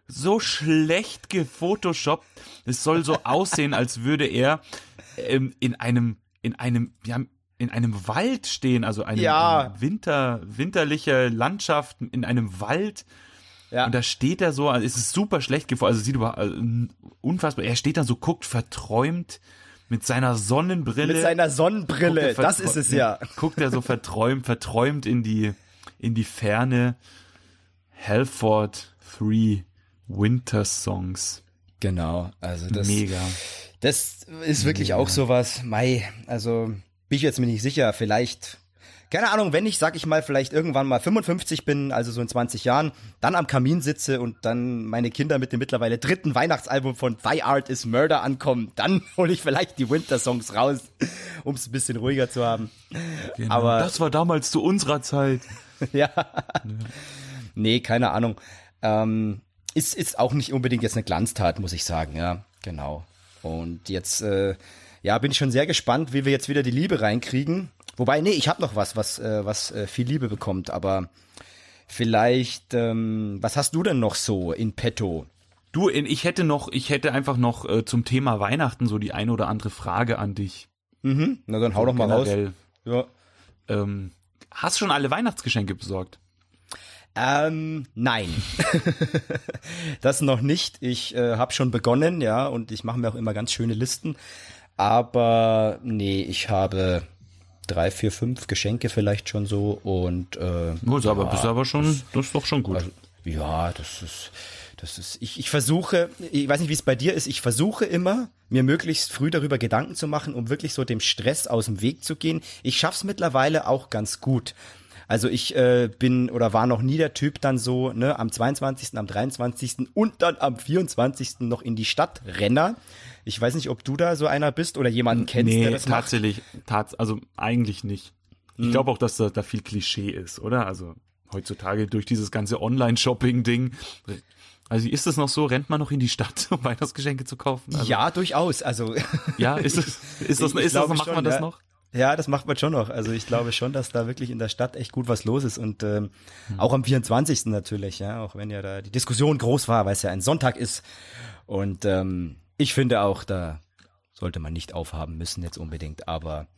so schlecht gefotoshoppt. Es soll so aussehen, als würde er ähm, in einem, in einem, ja, in einem Wald stehen, also eine
Ja.
Winter, winterliche Landschaft in einem Wald.
Ja.
Und da steht er so, also es ist super schlecht gefunden, also sieht über, also, unfassbar, er steht da so, guckt verträumt mit seiner Sonnenbrille.
Mit seiner Sonnenbrille. Das ist es ja.
Guckt er so verträumt, verträumt in die, in die Ferne. Halford 3 Winter Songs.
Genau. Also das.
Mega.
Das ist wirklich auch sowas, Mai, also bin ich jetzt mir nicht sicher, vielleicht, keine Ahnung, wenn ich, sag ich mal, vielleicht irgendwann mal 55 bin, also so in 20 Jahren, dann am Kamin sitze und dann meine Kinder mit dem mittlerweile dritten Weihnachtsalbum von Thy Art is Murder ankommen, dann hole ich vielleicht die Winter-Songs raus, um es ein bisschen ruhiger zu haben.
Genau.
Aber-
das war damals zu unserer Zeit.
ja. Nee, keine Ahnung. Ähm, ist, ist auch nicht unbedingt jetzt eine Glanztat, muss ich sagen, ja, genau. Und jetzt, äh, ja, bin ich schon sehr gespannt, wie wir jetzt wieder die Liebe reinkriegen. Wobei, nee, ich habe noch was, was, äh, was äh, viel Liebe bekommt, aber vielleicht, ähm, was hast du denn noch so in petto?
Du, ich hätte noch, ich hätte einfach noch äh, zum Thema Weihnachten so die eine oder andere Frage an dich.
Mhm. Na dann hau doch mal raus.
Generell.
Ja.
Ähm, hast schon alle Weihnachtsgeschenke besorgt?
Ähm, nein. das noch nicht. Ich äh, habe schon begonnen, ja, und ich mache mir auch immer ganz schöne Listen. Aber nee, ich habe drei, vier, fünf Geschenke vielleicht schon so und äh,
Gut, aber bist aber schon, das ist doch schon gut.
also, ja, das ist, das ist, ich, ich versuche, ich weiß nicht, wie es bei dir ist, ich versuche immer, mir möglichst früh darüber Gedanken zu machen, um wirklich so dem Stress aus dem Weg zu gehen. Ich schaff's mittlerweile auch ganz gut. Also ich äh, bin oder war noch nie der Typ dann so, ne, am 22., am 23. und dann am 24. noch in die Stadt renner. Ich weiß nicht, ob du da so einer bist oder jemanden kennst, der
nee,
das macht.
tatsächlich, tats also eigentlich nicht. Ich glaube auch, dass da, da viel Klischee ist, oder? Also heutzutage durch dieses ganze Online-Shopping-Ding Also ist es noch so, rennt man noch in die Stadt, um Weihnachtsgeschenke zu kaufen? Also,
ja, durchaus. Also
ja, ist es, ist das, ist das, macht
schon,
man das
ja.
noch?
Ja, das macht man schon noch. Also ich glaube schon, dass da wirklich in der Stadt echt gut was los ist und ähm, auch am 24. natürlich, ja, auch wenn ja da die Diskussion groß war, weil es ja ein Sonntag ist. Und ähm, ich finde auch, da sollte man nicht aufhaben müssen jetzt unbedingt, aber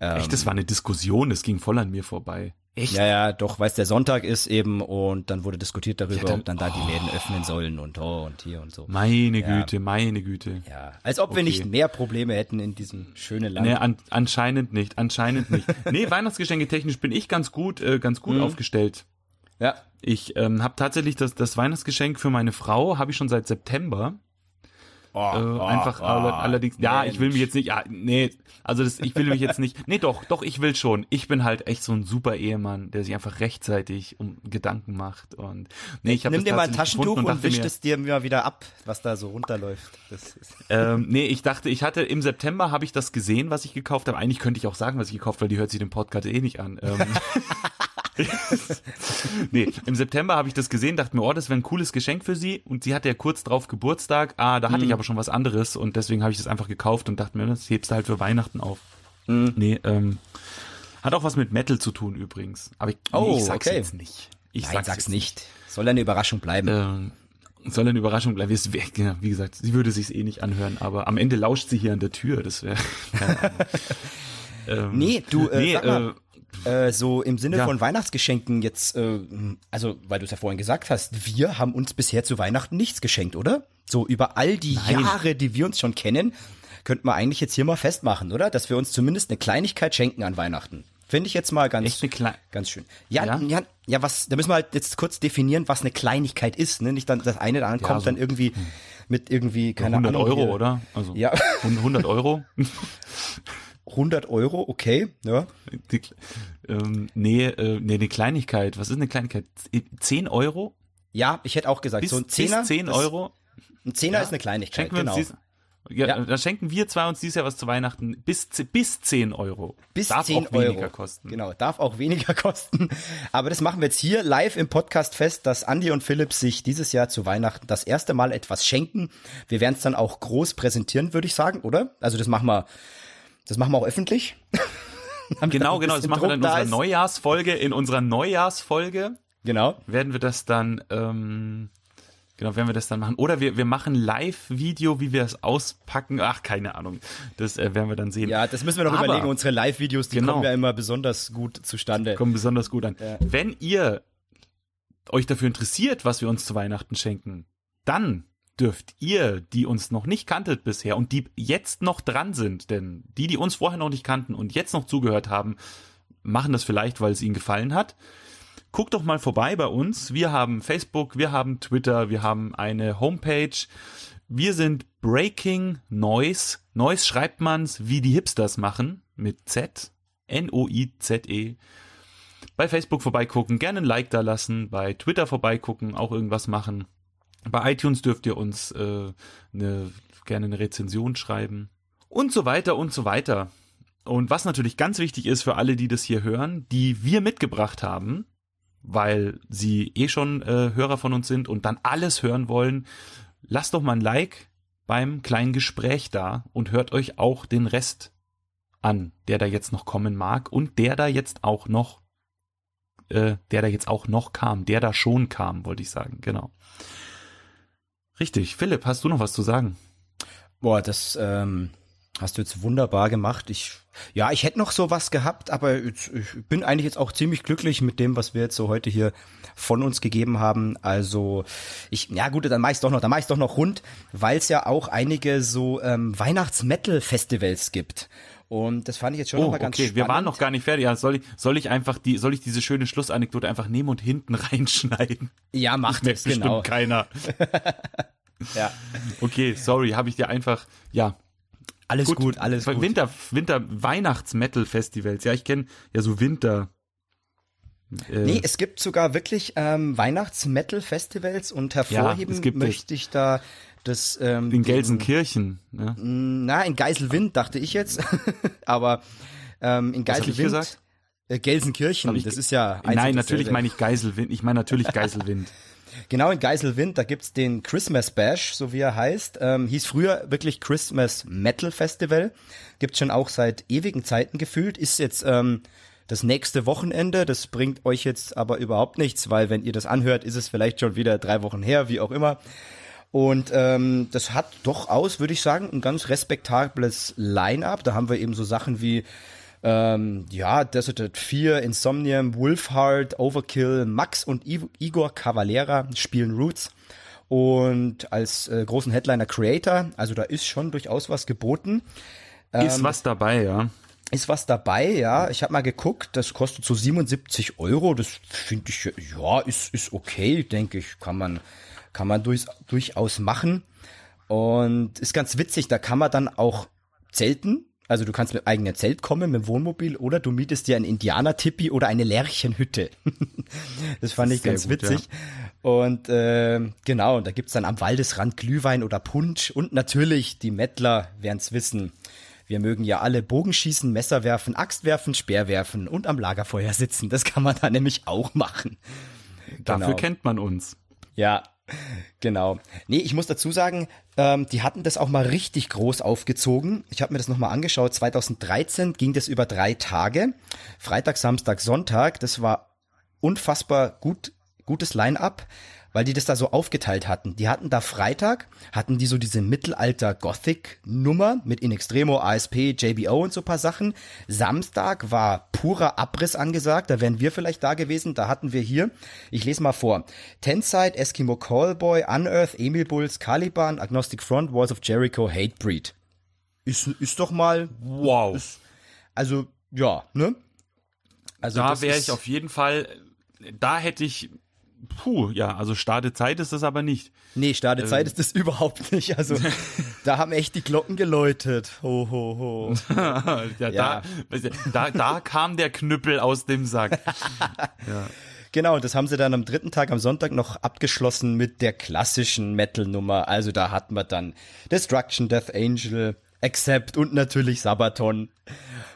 ähm,
Echt, das war eine Diskussion, das ging voll an mir vorbei. Echt?
ja, ja, doch, weil es der Sonntag ist eben und dann wurde diskutiert darüber,
Ja, dann-
ob dann da die Läden öffnen sollen und oh und hier und so.
Meine
Ja.
Güte, meine Güte.
Ja, als ob wir
Okay.
nicht mehr Probleme hätten in diesem schönen Land.
Nee, an, anscheinend nicht, anscheinend nicht. Nee, Weihnachtsgeschenke technisch bin ich ganz gut, äh, ganz gut aufgestellt.
Ja,
Ich ähm, habe tatsächlich das, das Weihnachtsgeschenk für meine Frau, habe ich schon seit September.
Oh,
Äh, einfach alle, allerdings, ja, ich will mich jetzt nicht, ja, nee, also das, ich will mich jetzt nicht, nee, doch, doch, ich will schon. Ich bin halt echt so ein super Ehemann, der sich einfach rechtzeitig um Gedanken macht und nee, ich habe
Nimm dir mal ein Taschentuch und, wisch
mir,
es dir mal wieder ab, was da so runterläuft. Das ist
ähm, nee, ich dachte, ich hatte im September habe ich das gesehen, was ich gekauft habe. Eigentlich könnte ich auch sagen, was ich gekauft habe, weil die hört sich den Podcast eh nicht an. Ähm, nee, im September habe ich das gesehen, dachte mir, oh, das wäre ein cooles Geschenk für sie. Und sie hatte ja kurz drauf Geburtstag. Ah, da hatte
Mhm.
ich aber schon was anderes und deswegen habe ich das einfach gekauft und dachte mir, das hebst du halt für Weihnachten auf.
Mhm.
Nee, ähm, hat auch was mit Metal zu tun übrigens. Aber ich, nee,
Oh,
ich sag's
okay.
jetzt nicht. Ich
Nein, sag's
jetzt
nicht. Soll eine Überraschung bleiben.
ähm, soll eine Überraschung bleiben. Wie gesagt, sie würde sich's eh nicht anhören, aber am Ende lauscht sie hier an der Tür. Das wäre. ähm,
nee, du, äh,
nee,
sag mal,
äh,
äh, so im Sinne
ja.
von Weihnachtsgeschenken jetzt, äh, also weil du es ja vorhin gesagt hast, wir haben uns bisher zu Weihnachten nichts geschenkt, oder? So über all die
Nein.
Jahre, die wir uns schon kennen, könnten wir eigentlich jetzt hier mal festmachen, oder? Dass wir uns zumindest eine Kleinigkeit schenken an Weihnachten. Finde ich jetzt mal ganz, ganz schön. Ja, ja,
Ja?
ja, was, da müssen wir halt jetzt kurz definieren, was eine Kleinigkeit ist, ne? Nicht dann das eine da ankommt
so,
dann irgendwie mit irgendwie, keine
100
Ahnung.
Euro,
hier,
oder? Also
Ja.
100 Euro.
100 Euro, okay, ja.
Die, ähm, nee, äh, nee, eine Kleinigkeit. Was ist eine Kleinigkeit? 10 Euro?
Ja, ich hätte auch gesagt,
Bis,
so ein Zehner.
bis 10
das-
Euro?
Ein Zehner
Ja.
ist eine Kleinigkeit, genau.
dies, ja,
Ja.
da schenken wir zwei uns dieses Jahr was zu Weihnachten. Bis, bis 10 Euro.
Bis
Darf
10
auch weniger
Euro.
kosten.
Genau, darf auch weniger kosten. Aber das machen wir jetzt hier live im Podcast fest, dass Andy und Philipp sich dieses Jahr zu Weihnachten das erste Mal etwas schenken. Wir werden es dann auch groß präsentieren, würde ich sagen, oder? Also das machen wir, das machen wir auch öffentlich.
Genau, genau. Das machen wir dann in
Druck da
unserer. Neujahrsfolge. In unserer Neujahrsfolge
Genau.
werden wir das dann, ähm, genau, werden wir das dann machen. Oder wir, wir machen Live-Video, wie wir es auspacken. Ach, keine Ahnung. Das äh, werden wir dann sehen.
Ja, das müssen wir noch
Aber-
überlegen. Unsere Live-Videos, die
Genau.
kommen ja immer besonders gut zustande.
kommen besonders gut an.
Ja.
Wenn ihr euch dafür interessiert, was wir uns zu Weihnachten schenken, dann dürft ihr, die uns noch nicht kanntet bisher und die jetzt noch dran sind, denn die, die uns vorher noch nicht kannten und jetzt noch zugehört haben, machen das vielleicht, weil es ihnen gefallen hat. Guckt doch mal vorbei bei uns. Wir haben Facebook, wir haben Twitter, wir haben eine Homepage. Wir sind Breaking Noise. Noise schreibt man's, wie die Hipsters machen, mit Z. N-O-I-Z-E bei Facebook vorbeigucken, gerne ein Like da lassen, bei Twitter vorbeigucken, auch irgendwas machen. Bei iTunes dürft ihr uns äh, eine, gerne eine Rezension schreiben und so weiter und so weiter. Und was natürlich ganz wichtig ist für alle, die das hier hören, die wir mitgebracht haben, weil sie eh schon äh, Hörer von uns sind und dann alles hören wollen, lasst doch mal ein Like beim kleinen Gespräch da und hört euch auch den Rest an, der da jetzt noch kommen mag und der da jetzt auch noch äh, der da jetzt auch noch kam, der da schon kam, wollte ich sagen, genau. Richtig. Philipp, hast du noch was zu sagen?
Boah, das ähm, hast du jetzt wunderbar gemacht. Ich, ja, ich hätte noch sowas gehabt, aber jetzt, ich bin eigentlich jetzt auch ziemlich glücklich mit dem, was wir jetzt so heute hier von uns gegeben haben. Also ich, ja gut, dann mach ich's doch noch, dann mach ich's doch noch rund, weil es ja auch einige so ähm, Weihnachts-Metal-Festivals gibt. Und das fand ich jetzt schon
Oh,
mal ganz
okay,
spannend.
wir waren noch gar nicht fertig. Ja, soll ich, soll ich einfach die, soll ich diese schöne Schlussanekdote einfach nehmen und hinten reinschneiden?
Ja, macht es,
bestimmt
genau.
keiner.
Ja.
Okay, sorry, habe ich dir einfach, ja.
Alles gut, alles gut.
Winter, Winter, Weihnachts-Metal-Festivals. Ja, ich kenne ja so Winter. Äh,
Nee, es gibt sogar wirklich ähm, Weihnachts-Metal-Festivals und hervorheben
es.
möchte ich da das ähm,
in Gelsenkirchen. Ne?
Na, in Geiselwind dachte ich jetzt, aber ähm, in Geiselwind.
gesagt?
Äh, Gelsenkirchen, das ist ja
Nein, natürlich meine ich Geiselwind. Ich meine natürlich Geiselwind.
Genau in Geiselwind, da gibt's den Christmas Bash, so wie er heißt. Ähm, hieß früher wirklich Christmas Metal Festival. Gibt's schon auch seit ewigen Zeiten gefühlt. Ist jetzt ähm, das nächste Wochenende. Das bringt euch jetzt aber überhaupt nichts, weil wenn ihr das anhört, ist es vielleicht schon wieder drei Wochen her, wie auch immer. Und ähm, das hat doch aus, würde ich sagen, ein ganz respektables Line-up. Da haben wir eben so Sachen wie ähm, ja, Deserted 4, Insomnium, Wolfheart, Overkill, Max und Igor Cavalera spielen Roots. Und als äh, großen Headliner Creator, also da ist schon durchaus was geboten.
ist ähm, was dabei, ja.
Ist was dabei, ja. Ich habe mal geguckt, das kostet so 77 Euro. Das finde ich, ja, ist, ist okay, denke ich. Kann man, kann man durch, durchaus machen. Und ist ganz witzig, da kann man dann auch zelten. Also du kannst mit eigenem Zelt kommen, mit dem Wohnmobil, oder du mietest dir ein Indianer-Tippi oder eine Lärchenhütte. das fand ich ganz gut, witzig. Ja. Und äh, genau, da gibt's dann am Waldesrand Glühwein oder Punsch und natürlich die Mettler werden's wissen. Wir mögen ja alle Bogenschießen, Messer werfen, Axt werfen, Speer werfen und am Lagerfeuer sitzen. Das kann man da nämlich auch machen.
Dafür genau. kennt man uns.
Ja, genau. Nee, ich muss dazu sagen, ähm, die hatten das auch mal richtig groß aufgezogen. Ich habe mir das nochmal angeschaut. 2013 ging das über drei Tage. Freitag, Samstag, Sonntag. Das war unfassbar gut, gutes Line-up weil die das da so aufgeteilt hatten. Die hatten da Freitag, hatten die so diese Mittelalter-Gothic-Nummer mit In Extremo, ASP, JBO und so paar Sachen. Samstag war purer Abriss angesagt, da wären wir vielleicht da gewesen. Da hatten wir hier, ich lese mal vor, Tenside, Eskimo Callboy, Unearth, Emil Bulls, Caliban, Agnostic Front, Walls of Jericho, Hatebreed. Ist, ist doch mal,
wow. Ist,
also, ja, ne?
Also da wäre ich auf jeden Fall, da hätte ich Puh, ja, also Startezeit ist das aber nicht.
Nee, Startezeit ähm. ist das überhaupt nicht. Also da haben echt die Glocken geläutet. Ho, ho, ho.
ja, ja. Da, da, da kam der Knüppel aus dem Sack.
ja. Genau, das haben sie dann am dritten Tag, am Sonntag noch abgeschlossen mit der klassischen Metal-Nummer. Also da hatten wir dann Destruction, Death Angel, Accept und natürlich Sabaton,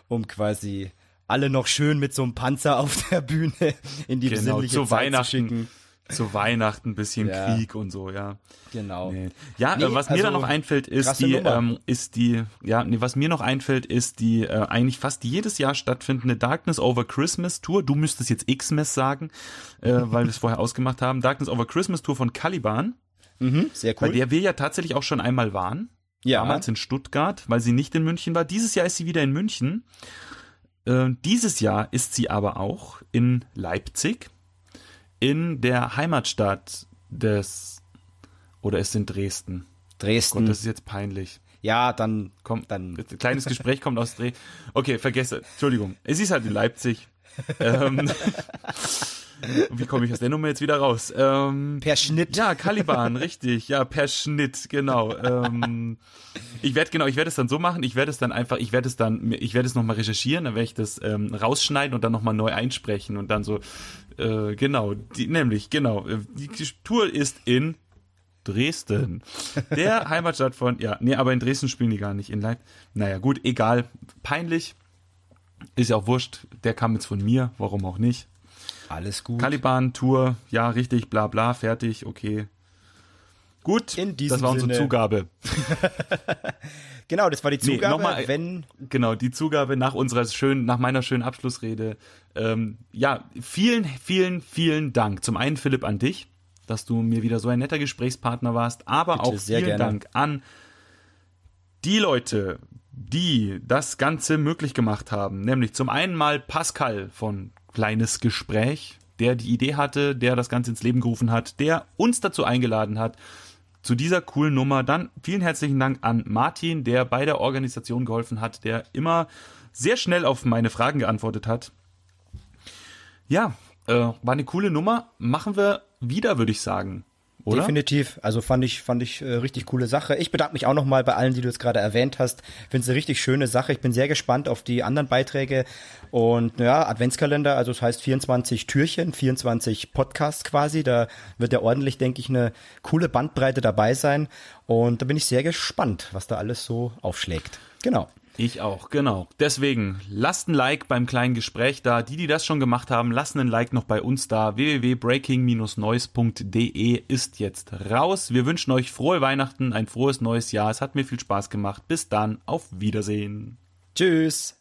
um quasi alle noch schön mit so einem Panzer auf der Bühne in die genau, besinnliche
zu Zeit Weihnachten. zu schicken. Zu Weihnachten ein bisschen ja. Krieg und so, ja.
Genau.
Nee. Ja, nee, was mir also, dann noch einfällt, ist die, ähm, ist die, ja, nee, was mir noch einfällt, ist die äh, eigentlich fast jedes Jahr stattfindende Darkness Over Christmas Tour. Du müsstest jetzt X-Mess sagen, äh, weil wir es vorher ausgemacht haben. Darkness Over Christmas Tour von Caliban.
Mhm, sehr cool.
Bei der wir ja tatsächlich auch schon einmal waren. Ja. Damals in Stuttgart, weil sie nicht in München war. Dieses Jahr ist sie wieder in München. Äh, dieses Jahr ist sie aber auch in Leipzig, in der Heimatstadt des, oder ist in Dresden?
Dresden. Gott,
das ist jetzt peinlich.
Ja, dann
kommt dann. Kleines Gespräch kommt aus Dresden. Okay, vergesse. Entschuldigung. Es ist halt in Leipzig. ähm, wie komme ich aus der Nummer jetzt wieder raus? Ähm,
per Schnitt.
Ja, Caliban, richtig. Ja, per Schnitt, genau. Ähm, ich werde genau, ich werde es dann so machen. Ich werde es dann einfach, ich werde es dann, ich werde es nochmal recherchieren, dann werde ich das ähm, rausschneiden und dann nochmal neu einsprechen und dann so, äh, genau, die, nämlich genau. Äh, die Tour ist in Dresden. Der Heimatstadt von, ja, nee, aber in Dresden spielen die gar nicht. In Leipzig. Naja, gut, egal. Peinlich. Ist ja auch wurscht. Der kam jetzt von mir, warum auch nicht.
Alles gut.
Caliban-Tour, ja, richtig, bla bla, fertig, okay. Gut,
In diesem das war unsere Sinne.
Zugabe.
genau, das war die Zugabe, nee, mal,
wenn... Genau, die Zugabe nach unserer schönen, nach meiner schönen Abschlussrede. Ähm, ja, vielen, vielen, vielen Dank. Zum einen, Philipp, an dich, dass du mir wieder so ein netter Gesprächspartner warst, aber Bitte, auch vielen gerne. Dank an die Leute, die das Ganze möglich gemacht haben. Nämlich zum einen mal Pascal von kleines Gespräch, der die Idee hatte, der das Ganze ins Leben gerufen hat, der uns dazu eingeladen hat, zu dieser coolen Nummer. Dann vielen herzlichen Dank an Martin, der bei der Organisation geholfen hat, der immer sehr schnell auf meine Fragen geantwortet hat. Ja, äh, war eine coole Nummer. Machen wir wieder, würde ich sagen. Oder?
Definitiv. Also fand ich, fand ich äh, richtig coole Sache. Ich bedanke mich auch nochmal bei allen, die du jetzt gerade erwähnt hast. Finde es eine richtig schöne Sache. Ich bin sehr gespannt auf die anderen Beiträge. Und ja, Adventskalender, also es das heißt 24 Türchen, 24 Podcasts quasi. Da wird ja ordentlich, denke ich, eine coole Bandbreite dabei sein. Und da bin ich sehr gespannt, was da alles so aufschlägt. Genau.
Ich auch, genau. Deswegen lasst ein Like beim kleinen Gespräch da. Die, die das schon gemacht haben, lassen ein Like noch bei uns da. www.breaking-noise.de ist jetzt raus. Wir wünschen euch frohe Weihnachten, ein frohes neues Jahr. Es hat mir viel Spaß gemacht. Bis dann, auf Wiedersehen.
Tschüss.